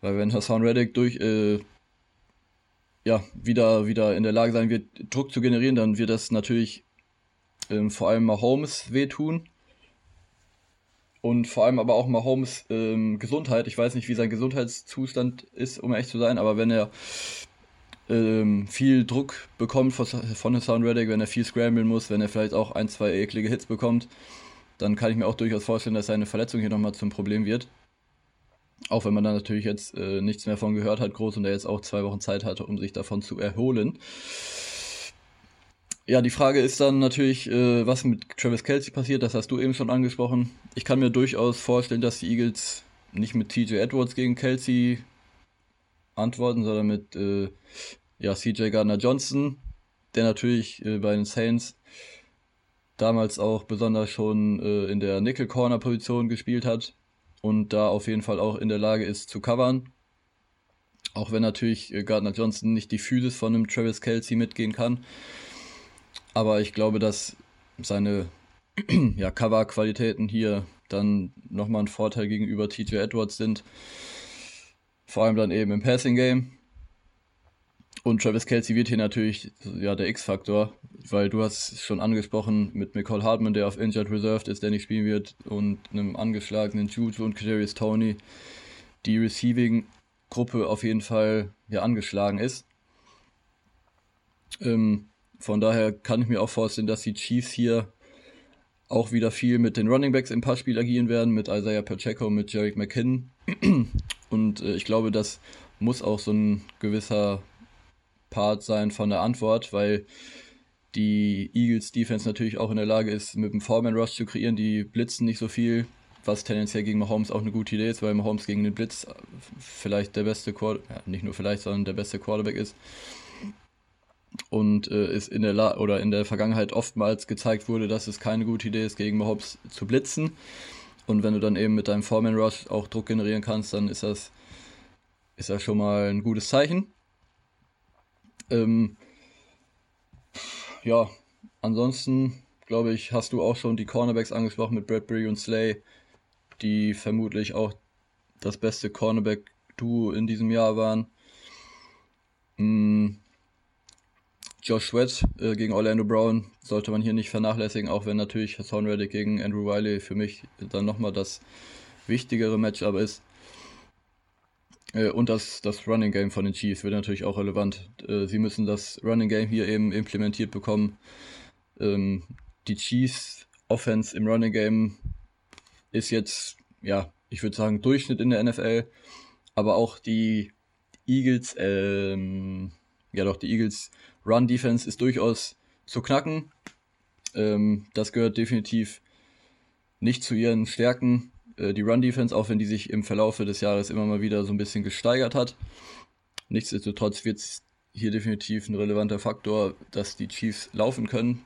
Weil wenn Hassan Reddick durch äh, ja, wieder, wieder in der Lage sein wird, Druck zu generieren, dann wird das natürlich ähm, vor allem Mahomes wehtun. Und vor allem aber auch Mahomes ähm, Gesundheit. Ich weiß nicht, wie sein Gesundheitszustand ist, um echt zu sein, aber wenn er ähm, viel Druck bekommt von, von Hassan Reddick, wenn er viel scramblen muss, wenn er vielleicht auch ein, zwei eklige Hits bekommt, dann kann ich mir auch durchaus vorstellen, dass seine Verletzung hier nochmal zum Problem wird. Auch wenn man da natürlich jetzt äh, nichts mehr von gehört hat, groß und er jetzt auch zwei Wochen Zeit hatte, um sich davon zu erholen. Ja, die Frage ist dann natürlich, äh, was mit Travis Kelsey passiert, das hast du eben schon angesprochen. Ich kann mir durchaus vorstellen, dass die Eagles nicht mit TJ Edwards gegen Kelsey antworten, sondern mit äh, ja, CJ Gardner Johnson, der natürlich äh, bei den Saints damals auch besonders schon äh, in der Nickel Corner Position gespielt hat und da auf jeden Fall auch in der Lage ist zu covern. Auch wenn natürlich äh, Gardner Johnson nicht die Physis von einem Travis Kelsey mitgehen kann. Aber ich glaube, dass seine [CLEARS THROAT] ja, Cover-Qualitäten hier dann nochmal ein Vorteil gegenüber TJ Edwards sind. Vor allem dann eben im Passing Game. Und Travis Kelsey wird hier natürlich ja, der X-Faktor, weil du hast schon angesprochen mit Nicole Hartman, der auf Injured Reserved ist, der nicht spielen wird, und einem angeschlagenen Juju und Kadarius Tony, die Receiving-Gruppe auf jeden Fall ja angeschlagen ist. Ähm, von daher kann ich mir auch vorstellen, dass die Chiefs hier auch wieder viel mit den Running Backs im Passspiel agieren werden, mit Isaiah Pacheco, mit Jarek McKinnon. [CLEARS THROAT] Und äh, ich glaube, das muss auch so ein gewisser Part sein von der Antwort, weil die Eagles Defense natürlich auch in der Lage ist, mit dem Foreman Rush zu kreieren. Die blitzen nicht so viel, was tendenziell gegen Mahomes auch eine gute Idee ist, weil Mahomes gegen den Blitz vielleicht der beste Quarterback, ja, nicht nur vielleicht, sondern der beste Quarterback ist. Und äh, ist in der La oder in der Vergangenheit oftmals gezeigt wurde, dass es keine gute Idee ist, gegen Mahomes zu blitzen. Und wenn du dann eben mit deinem Foreman Rush auch Druck generieren kannst, dann ist das, ist das schon mal ein gutes Zeichen. Ähm, ja, ansonsten glaube ich, hast du auch schon die Cornerbacks angesprochen mit Bradbury und Slay, die vermutlich auch das beste Cornerback-Duo in diesem Jahr waren. Mhm. Josh Sweat äh, gegen Orlando Brown sollte man hier nicht vernachlässigen, auch wenn natürlich Hassan Reddick gegen Andrew Wiley für mich dann nochmal das wichtigere Matchup ist. Äh, und das, das Running Game von den Chiefs wird natürlich auch relevant. Äh, sie müssen das Running Game hier eben implementiert bekommen. Ähm, die Chiefs Offense im Running Game ist jetzt, ja, ich würde sagen, Durchschnitt in der NFL. Aber auch die Eagles, ähm, ja doch, die Eagles Run Defense ist durchaus zu knacken. Ähm, das gehört definitiv nicht zu ihren Stärken. Äh, die Run-Defense, auch wenn die sich im Verlaufe des Jahres immer mal wieder so ein bisschen gesteigert hat. Nichtsdestotrotz wird es hier definitiv ein relevanter Faktor, dass die Chiefs laufen können.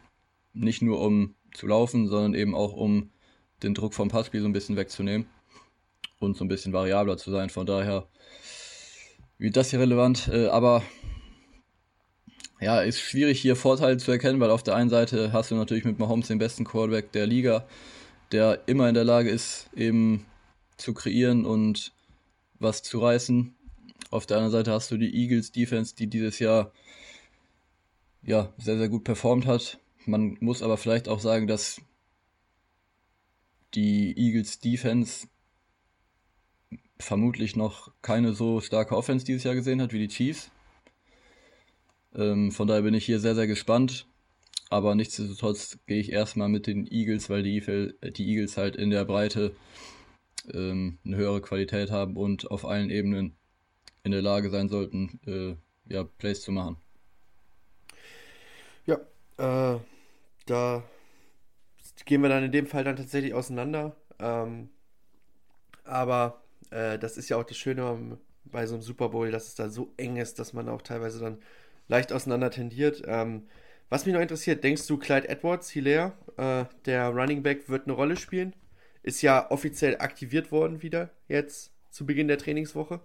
Nicht nur um zu laufen, sondern eben auch um den Druck vom Passspiel so ein bisschen wegzunehmen und so ein bisschen variabler zu sein. Von daher wird das hier relevant. Äh, aber ja, ist schwierig hier Vorteile zu erkennen, weil auf der einen Seite hast du natürlich mit Mahomes den besten Quarterback der Liga der immer in der Lage ist, eben zu kreieren und was zu reißen. Auf der anderen Seite hast du die Eagles Defense, die dieses Jahr ja sehr, sehr gut performt hat. Man muss aber vielleicht auch sagen, dass die Eagles Defense vermutlich noch keine so starke Offense dieses Jahr gesehen hat wie die Chiefs. Ähm, von daher bin ich hier sehr, sehr gespannt. Aber nichtsdestotrotz gehe ich erstmal mit den Eagles, weil die, die Eagles halt in der Breite ähm, eine höhere Qualität haben und auf allen Ebenen in der Lage sein sollten, äh, ja, Plays zu machen. Ja, äh, da gehen wir dann in dem Fall dann tatsächlich auseinander. Ähm, aber äh, das ist ja auch das Schöne bei so einem Super Bowl, dass es da so eng ist, dass man auch teilweise dann leicht auseinander tendiert. Ähm, was mich noch interessiert, denkst du, Clyde Edwards, Hilaire, äh, der Running Back, wird eine Rolle spielen? Ist ja offiziell aktiviert worden wieder jetzt zu Beginn der Trainingswoche.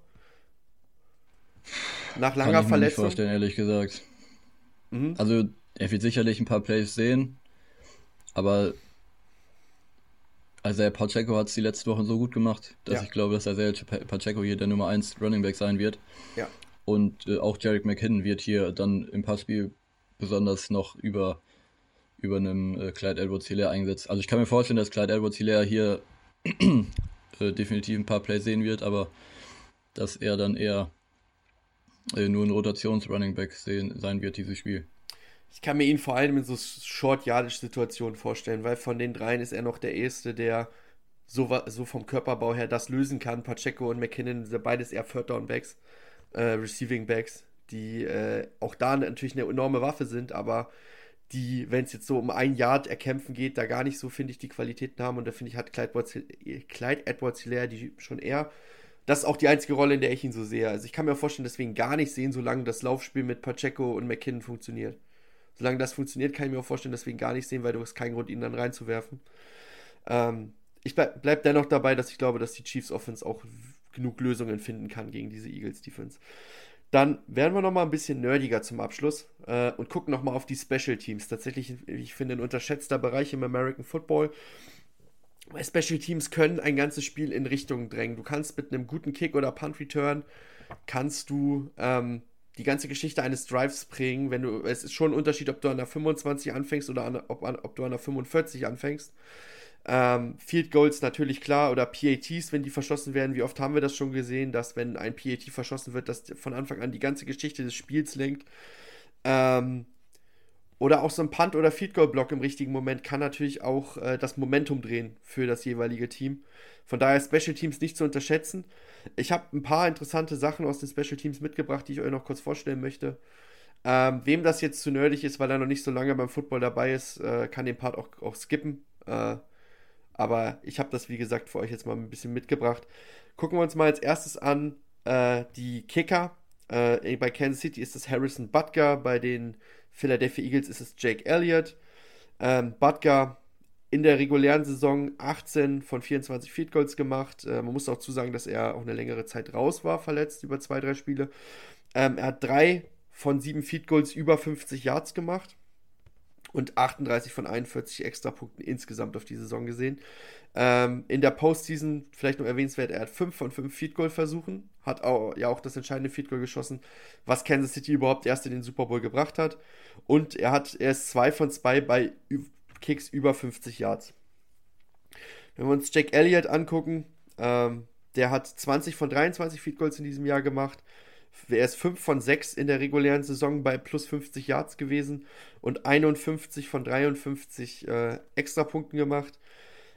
Nach langer Kann ich mir Verletzung. Nicht vorstellen, ehrlich gesagt. Mhm. Also, er wird sicherlich ein paar Plays sehen, aber also Pacheco hat es die letzten Wochen so gut gemacht, dass ja. ich glaube, dass er Pacheco hier der Nummer 1 Running Back sein wird. Ja. Und äh, auch Jarek McKinnon wird hier dann im Passspiel besonders noch über, über einem äh, Clyde Edwards Hilaire eingesetzt. Also ich kann mir vorstellen, dass Clyde Edwards Hilaire hier [CLEARS THROAT] äh, definitiv ein paar Plays sehen wird, aber dass er dann eher äh, nur ein Rotations-Running Back sehen, sein wird, dieses Spiel. Ich kann mir ihn vor allem in so Short-Yardage-Situationen vorstellen, weil von den dreien ist er noch der Erste, der so, so vom Körperbau her das lösen kann. Pacheco und McKinnon sind beides eher Third-Down-Backs, äh, Receiving-Backs, die äh, auch da natürlich eine enorme Waffe sind, aber die, wenn es jetzt so um ein Yard erkämpfen geht, da gar nicht so, finde ich, die Qualitäten haben. Und da finde ich, hat Clyde, Clyde Edwards Hilaire die schon eher. Das ist auch die einzige Rolle, in der ich ihn so sehe. Also ich kann mir vorstellen, deswegen gar nicht sehen, solange das Laufspiel mit Pacheco und McKinnon funktioniert. Solange das funktioniert, kann ich mir auch vorstellen, deswegen gar nicht sehen, weil du hast keinen Grund, ihn dann reinzuwerfen. Ähm, ich bleib, bleib dennoch dabei, dass ich glaube, dass die Chiefs Offense auch genug Lösungen finden kann gegen diese Eagles Defense. Dann werden wir nochmal ein bisschen nerdiger zum Abschluss äh, und gucken nochmal auf die Special Teams. Tatsächlich, ich finde, ein unterschätzter Bereich im American Football. Special Teams können ein ganzes Spiel in Richtungen drängen. Du kannst mit einem guten Kick oder Punt Return, kannst du ähm, die ganze Geschichte eines Drives bringen. Wenn du, es ist schon ein Unterschied, ob du an der 25 anfängst oder an, ob, ob du an der 45 anfängst. Ähm, Field Goals natürlich klar oder PATs, wenn die verschossen werden. Wie oft haben wir das schon gesehen, dass wenn ein PAT verschossen wird, das von Anfang an die ganze Geschichte des Spiels lenkt. Ähm, oder auch so ein Punt- oder Field Goal Block im richtigen Moment kann natürlich auch äh, das Momentum drehen für das jeweilige Team. Von daher Special Teams nicht zu unterschätzen. Ich habe ein paar interessante Sachen aus den Special Teams mitgebracht, die ich euch noch kurz vorstellen möchte. Ähm, wem das jetzt zu nerdig ist, weil er noch nicht so lange beim Football dabei ist, äh, kann den Part auch, auch skippen. Äh, aber ich habe das, wie gesagt, für euch jetzt mal ein bisschen mitgebracht. Gucken wir uns mal als erstes an äh, die Kicker. Äh, bei Kansas City ist es Harrison Butker, bei den Philadelphia Eagles ist es Jake Elliott. Ähm, Butker in der regulären Saison 18 von 24 Field Goals gemacht. Äh, man muss auch zusagen, dass er auch eine längere Zeit raus war, verletzt über zwei, drei Spiele. Ähm, er hat drei von sieben Field Goals über 50 Yards gemacht und 38 von 41 Extrapunkten insgesamt auf die Saison gesehen. Ähm, in der Postseason, vielleicht noch erwähnenswert, er hat 5 von 5 Field Goal Versuchen, hat auch, ja auch das entscheidende Field Goal geschossen, was Kansas City überhaupt erst in den Super Bowl gebracht hat. Und er hat, er ist 2 von 2 bei Kicks über 50 Yards. Wenn wir uns Jack Elliott angucken, ähm, der hat 20 von 23 Field Goals in diesem Jahr gemacht, er ist 5 von 6 in der regulären Saison bei plus 50 Yards gewesen und 51 von 53 äh, Extrapunkten gemacht.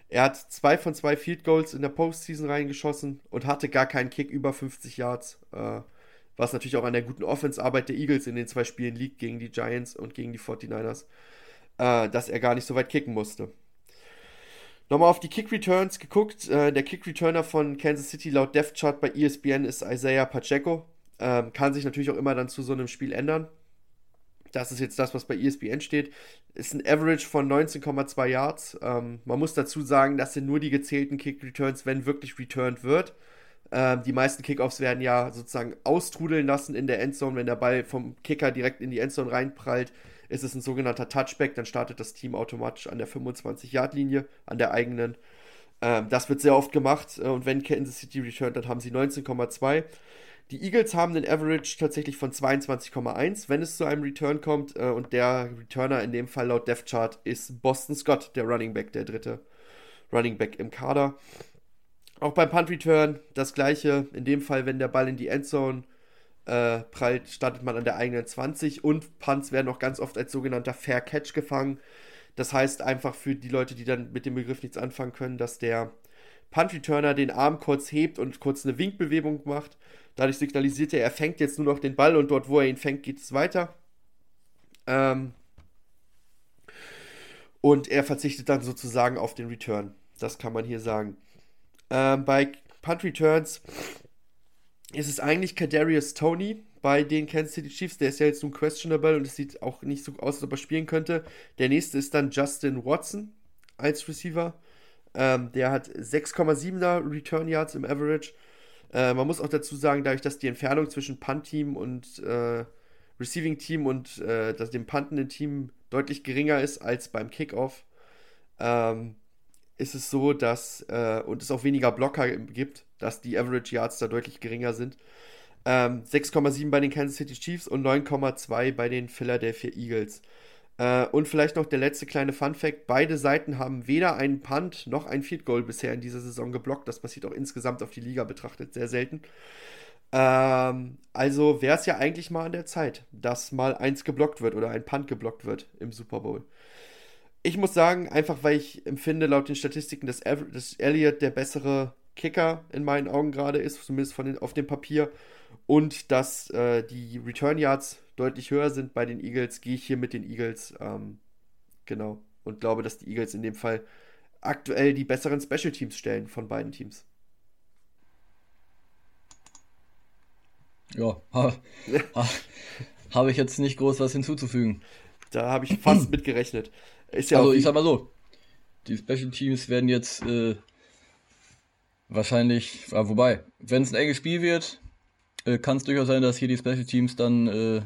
Er hat 2 von 2 Field Goals in der Postseason reingeschossen und hatte gar keinen Kick über 50 Yards. Äh, was natürlich auch an der guten Offense-Arbeit der Eagles in den zwei Spielen liegt gegen die Giants und gegen die 49ers, äh, dass er gar nicht so weit kicken musste. Nochmal auf die Kick Returns geguckt. Äh, der Kick Returner von Kansas City laut Depth Chart bei ESPN ist Isaiah Pacheco. Ähm, kann sich natürlich auch immer dann zu so einem Spiel ändern. Das ist jetzt das, was bei ESPN steht. Ist ein Average von 19,2 Yards. Ähm, man muss dazu sagen, das sind nur die gezählten Kick-Returns, wenn wirklich returned wird. Ähm, die meisten Kickoffs werden ja sozusagen austrudeln lassen in der Endzone. Wenn der Ball vom Kicker direkt in die Endzone reinprallt, ist es ein sogenannter Touchback. Dann startet das Team automatisch an der 25-Yard-Linie, an der eigenen. Ähm, das wird sehr oft gemacht. Äh, und wenn Kansas City returnt, dann haben sie 19,2. Die Eagles haben einen Average tatsächlich von 22,1, wenn es zu einem Return kommt. Äh, und der Returner in dem Fall laut Death Chart ist Boston Scott, der Running Back, der dritte Running Back im Kader. Auch beim Punt Return das gleiche. In dem Fall, wenn der Ball in die Endzone äh, prallt, startet man an der eigenen 20 und Punts werden auch ganz oft als sogenannter Fair Catch gefangen. Das heißt einfach für die Leute, die dann mit dem Begriff nichts anfangen können, dass der Punt Returner den Arm kurz hebt und kurz eine Winkbewegung macht Dadurch signalisiert er, er fängt jetzt nur noch den Ball und dort, wo er ihn fängt, geht es weiter. Ähm und er verzichtet dann sozusagen auf den Return. Das kann man hier sagen. Ähm, bei Punt Returns ist es eigentlich Kadarius Tony bei den Kansas City Chiefs. Der ist ja jetzt nun questionable und es sieht auch nicht so aus, als ob er spielen könnte. Der nächste ist dann Justin Watson als Receiver. Ähm, der hat 6,7er Return Yards im Average. Äh, man muss auch dazu sagen, dadurch, dass die Entfernung zwischen Punt-Team und äh, Receiving-Team und äh, das, dem puntenden Team deutlich geringer ist als beim Kickoff, ähm, ist es so, dass äh, und es auch weniger Blocker gibt, dass die Average Yards da deutlich geringer sind. Ähm, 6,7 bei den Kansas City Chiefs und 9,2 bei den Philadelphia Eagles. Äh, und vielleicht noch der letzte kleine Fun Fact: Beide Seiten haben weder einen Punt noch ein Field Goal bisher in dieser Saison geblockt. Das passiert auch insgesamt auf die Liga betrachtet sehr selten. Ähm, also wäre es ja eigentlich mal an der Zeit, dass mal eins geblockt wird oder ein Punt geblockt wird im Super Bowl. Ich muss sagen, einfach weil ich empfinde, laut den Statistiken, dass, dass Elliott der bessere Kicker in meinen Augen gerade ist, zumindest von den, auf dem Papier. Und dass äh, die Return Yards deutlich höher sind bei den Eagles, gehe ich hier mit den Eagles. Ähm, genau. Und glaube, dass die Eagles in dem Fall aktuell die besseren Special Teams stellen von beiden Teams. Ja, [LAUGHS] ha, ha, habe ich jetzt nicht groß was hinzuzufügen. Da habe ich fast [CLEARS THROAT] mit gerechnet. Ja also ich sag mal so, die Special Teams werden jetzt äh, wahrscheinlich, ah, wobei, wenn es ein enges Spiel wird, äh, kann es durchaus sein, dass hier die Special Teams dann äh,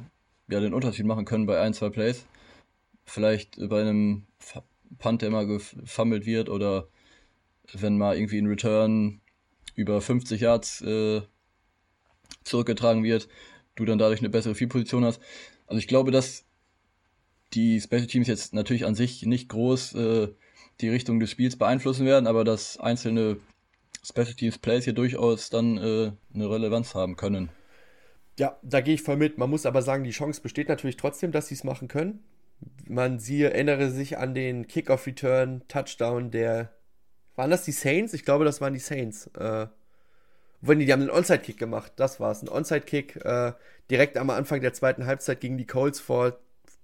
ja den Unterschied machen können bei ein, zwei Plays. Vielleicht bei einem Punt, der mal gefummelt wird oder wenn mal irgendwie ein Return über 50 Yards äh, zurückgetragen wird, du dann dadurch eine bessere Field-Position hast. Also ich glaube, dass die Special Teams jetzt natürlich an sich nicht groß äh, die Richtung des Spiels beeinflussen werden, aber dass einzelne Special Teams Plays hier durchaus dann äh, eine Relevanz haben können. Ja, da gehe ich voll mit. Man muss aber sagen, die Chance besteht natürlich trotzdem, dass sie es machen können. Man siehe, erinnere sich an den Kickoff-Return, Touchdown der. Waren das die Saints? Ich glaube, das waren die Saints. Äh, wenn die, die haben einen Onside-Kick gemacht, das war's. Ein Onside-Kick äh, direkt am Anfang der zweiten Halbzeit gegen die Colts vor,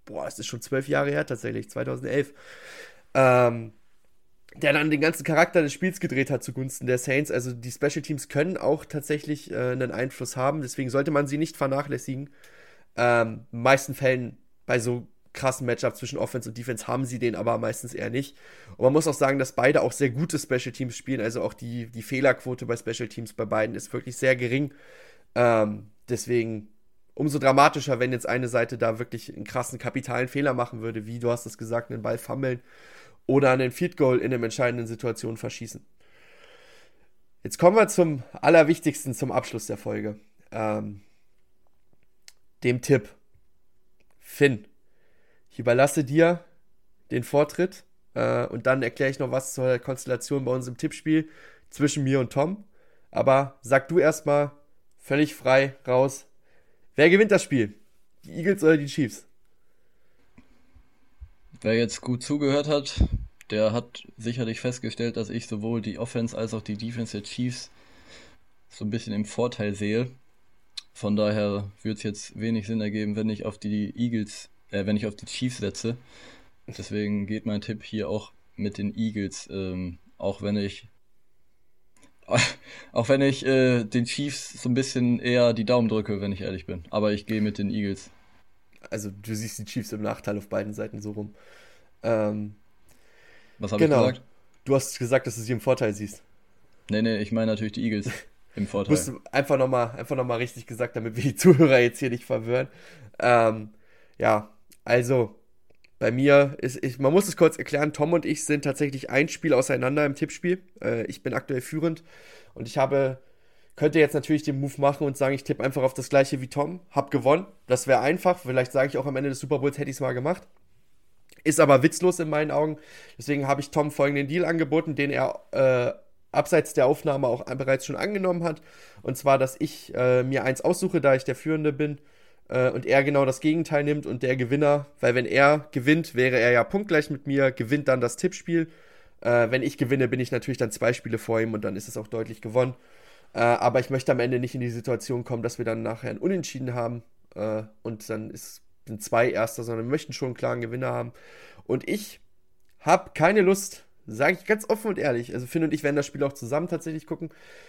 boah, es ist schon zwölf Jahre her tatsächlich, 2011. Ähm, der dann den ganzen Charakter des Spiels gedreht hat zugunsten der Saints. Also die Special Teams können auch tatsächlich äh, einen Einfluss haben, deswegen sollte man sie nicht vernachlässigen. Ähm, in meisten Fällen bei so krassen Matchups zwischen Offense und Defense haben sie den aber meistens eher nicht. Und man muss auch sagen, dass beide auch sehr gute Special Teams spielen. Also auch die, die Fehlerquote bei Special Teams bei beiden ist wirklich sehr gering. Ähm, deswegen umso dramatischer, wenn jetzt eine Seite da wirklich einen krassen kapitalen Fehler machen würde, wie du hast es gesagt, einen Ball fummeln oder einen Field Goal in einer entscheidenden Situation verschießen. Jetzt kommen wir zum Allerwichtigsten zum Abschluss der Folge. Ähm, dem Tipp. Finn, ich überlasse dir den Vortritt äh, und dann erkläre ich noch was zur Konstellation bei uns im Tippspiel zwischen mir und Tom. Aber sag du erstmal völlig frei raus, wer gewinnt das Spiel? Die Eagles oder die Chiefs? Wer jetzt gut zugehört hat, der hat sicherlich festgestellt, dass ich sowohl die Offense als auch die Defense der Chiefs so ein bisschen im Vorteil sehe. Von daher würde es jetzt wenig Sinn ergeben, wenn ich auf die Eagles äh, wenn ich auf die Chiefs setze. Deswegen geht mein Tipp hier auch mit den Eagles, ähm, auch wenn ich [LAUGHS] auch wenn ich äh, den Chiefs so ein bisschen eher die Daumen drücke, wenn ich ehrlich bin. Aber ich gehe mit den Eagles. Also du siehst die Chiefs im Nachteil auf beiden Seiten so rum. Ähm, Was habe genau. ich gesagt? Du hast gesagt, dass du sie im Vorteil siehst. Nee, nee, ich meine natürlich die Eagles [LAUGHS] im Vorteil. Du hast einfach nochmal noch richtig gesagt, damit wir die Zuhörer jetzt hier nicht verwirren. Ähm, ja, also, bei mir ist, ich, man muss es kurz erklären, Tom und ich sind tatsächlich ein Spiel auseinander im Tippspiel. Äh, ich bin aktuell führend und ich habe, könnte jetzt natürlich den Move machen und sagen, ich tippe einfach auf das gleiche wie Tom, hab gewonnen. Das wäre einfach. Vielleicht sage ich auch am Ende des Super Bowls, hätte ich es mal gemacht. Ist aber witzlos in meinen Augen. Deswegen habe ich Tom folgenden Deal angeboten, den er äh, abseits der Aufnahme auch bereits schon angenommen hat. Und zwar, dass ich äh, mir eins aussuche, da ich der Führende bin äh, und er genau das Gegenteil nimmt und der Gewinner, weil wenn er gewinnt, wäre er ja punktgleich mit mir, gewinnt dann das Tippspiel. Äh, wenn ich gewinne, bin ich natürlich dann zwei Spiele vor ihm und dann ist es auch deutlich gewonnen. Äh, aber ich möchte am Ende nicht in die Situation kommen, dass wir dann nachher ein Unentschieden haben äh, und dann ist, sind zwei Erster, sondern wir möchten schon einen klaren Gewinner haben. Und ich habe keine Lust, Sage ich ganz offen und ehrlich. Also Finn und ich werden das Spiel auch zusammen tatsächlich gucken.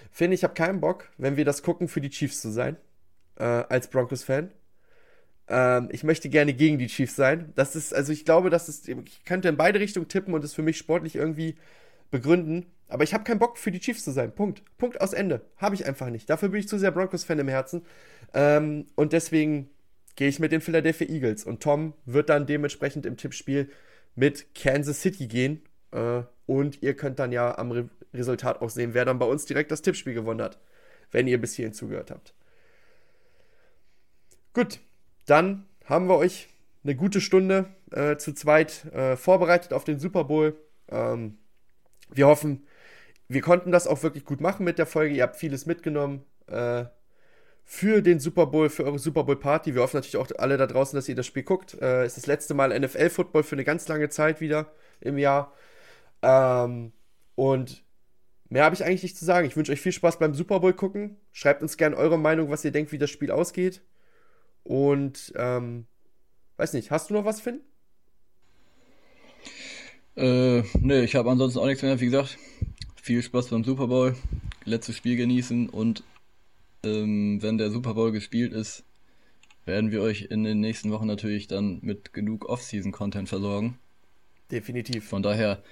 Finn, ich habe keinen Bock, wenn wir das gucken, für die Chiefs zu sein. Äh, als Broncos-Fan. Ähm, ich möchte gerne gegen die Chiefs sein. Das ist, also ich glaube, das ist, ich könnte in beide Richtungen tippen und es für mich sportlich irgendwie begründen. Aber ich habe keinen Bock für die Chiefs zu sein. Punkt. Punkt aus Ende. Habe ich einfach nicht. Dafür bin ich zu sehr Broncos-Fan im Herzen. Ähm, und deswegen gehe ich mit den Philadelphia Eagles. Und Tom wird dann dementsprechend im Tippspiel mit Kansas City gehen. Äh, und ihr könnt dann ja am Re Resultat auch sehen, wer dann bei uns direkt das Tippspiel gewonnen hat. Wenn ihr bis hierhin zugehört habt. Gut, dann haben wir euch eine gute Stunde äh, zu zweit äh, vorbereitet auf den Super Bowl. Ähm, wir hoffen, wir konnten das auch wirklich gut machen mit der Folge. Ihr habt vieles mitgenommen äh, für den Super Bowl, für eure Super Bowl Party. Wir hoffen natürlich auch alle da draußen, dass ihr das Spiel guckt. Äh, ist das letzte Mal NFL-Football für eine ganz lange Zeit wieder im Jahr. Ähm, und mehr habe ich eigentlich nicht zu sagen. Ich wünsche euch viel Spaß beim Super Bowl gucken. Schreibt uns gerne eure Meinung, was ihr denkt, wie das Spiel ausgeht. Und ähm, weiß nicht, hast du noch was, Finn? Äh, ne, ich habe ansonsten auch nichts mehr. Wie gesagt, viel Spaß beim Super Bowl, letztes Spiel genießen und ähm, wenn der Super Bowl gespielt ist, werden wir euch in den nächsten Wochen natürlich dann mit genug Off-Season-Content versorgen. Definitiv. Von daher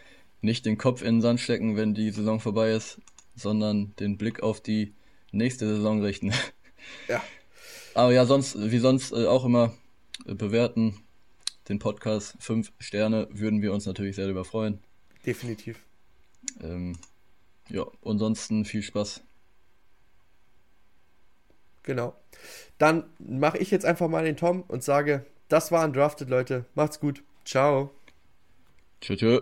nicht den Kopf in den Sand stecken, wenn die Saison vorbei ist, sondern den Blick auf die nächste Saison richten. Ja. [LAUGHS] Aber ja, sonst, wie sonst äh, auch immer äh, bewerten den Podcast. Fünf Sterne würden wir uns natürlich sehr darüber freuen. Definitiv. Ähm, ja, ansonsten viel Spaß. Genau. Dann mache ich jetzt einfach mal den Tom und sage, das war Undrafted, Leute. Macht's gut. Ciao. Tschö, tschö.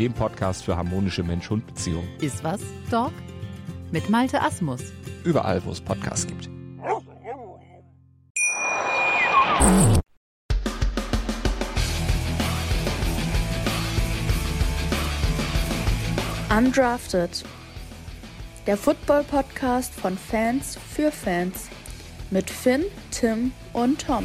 dem Podcast für harmonische Mensch-Hund-Beziehungen. Iswas, Dog? Mit Malte Asmus. Überall, wo es Podcasts gibt. Undrafted. Der Football-Podcast von Fans für Fans. Mit Finn, Tim und Tom.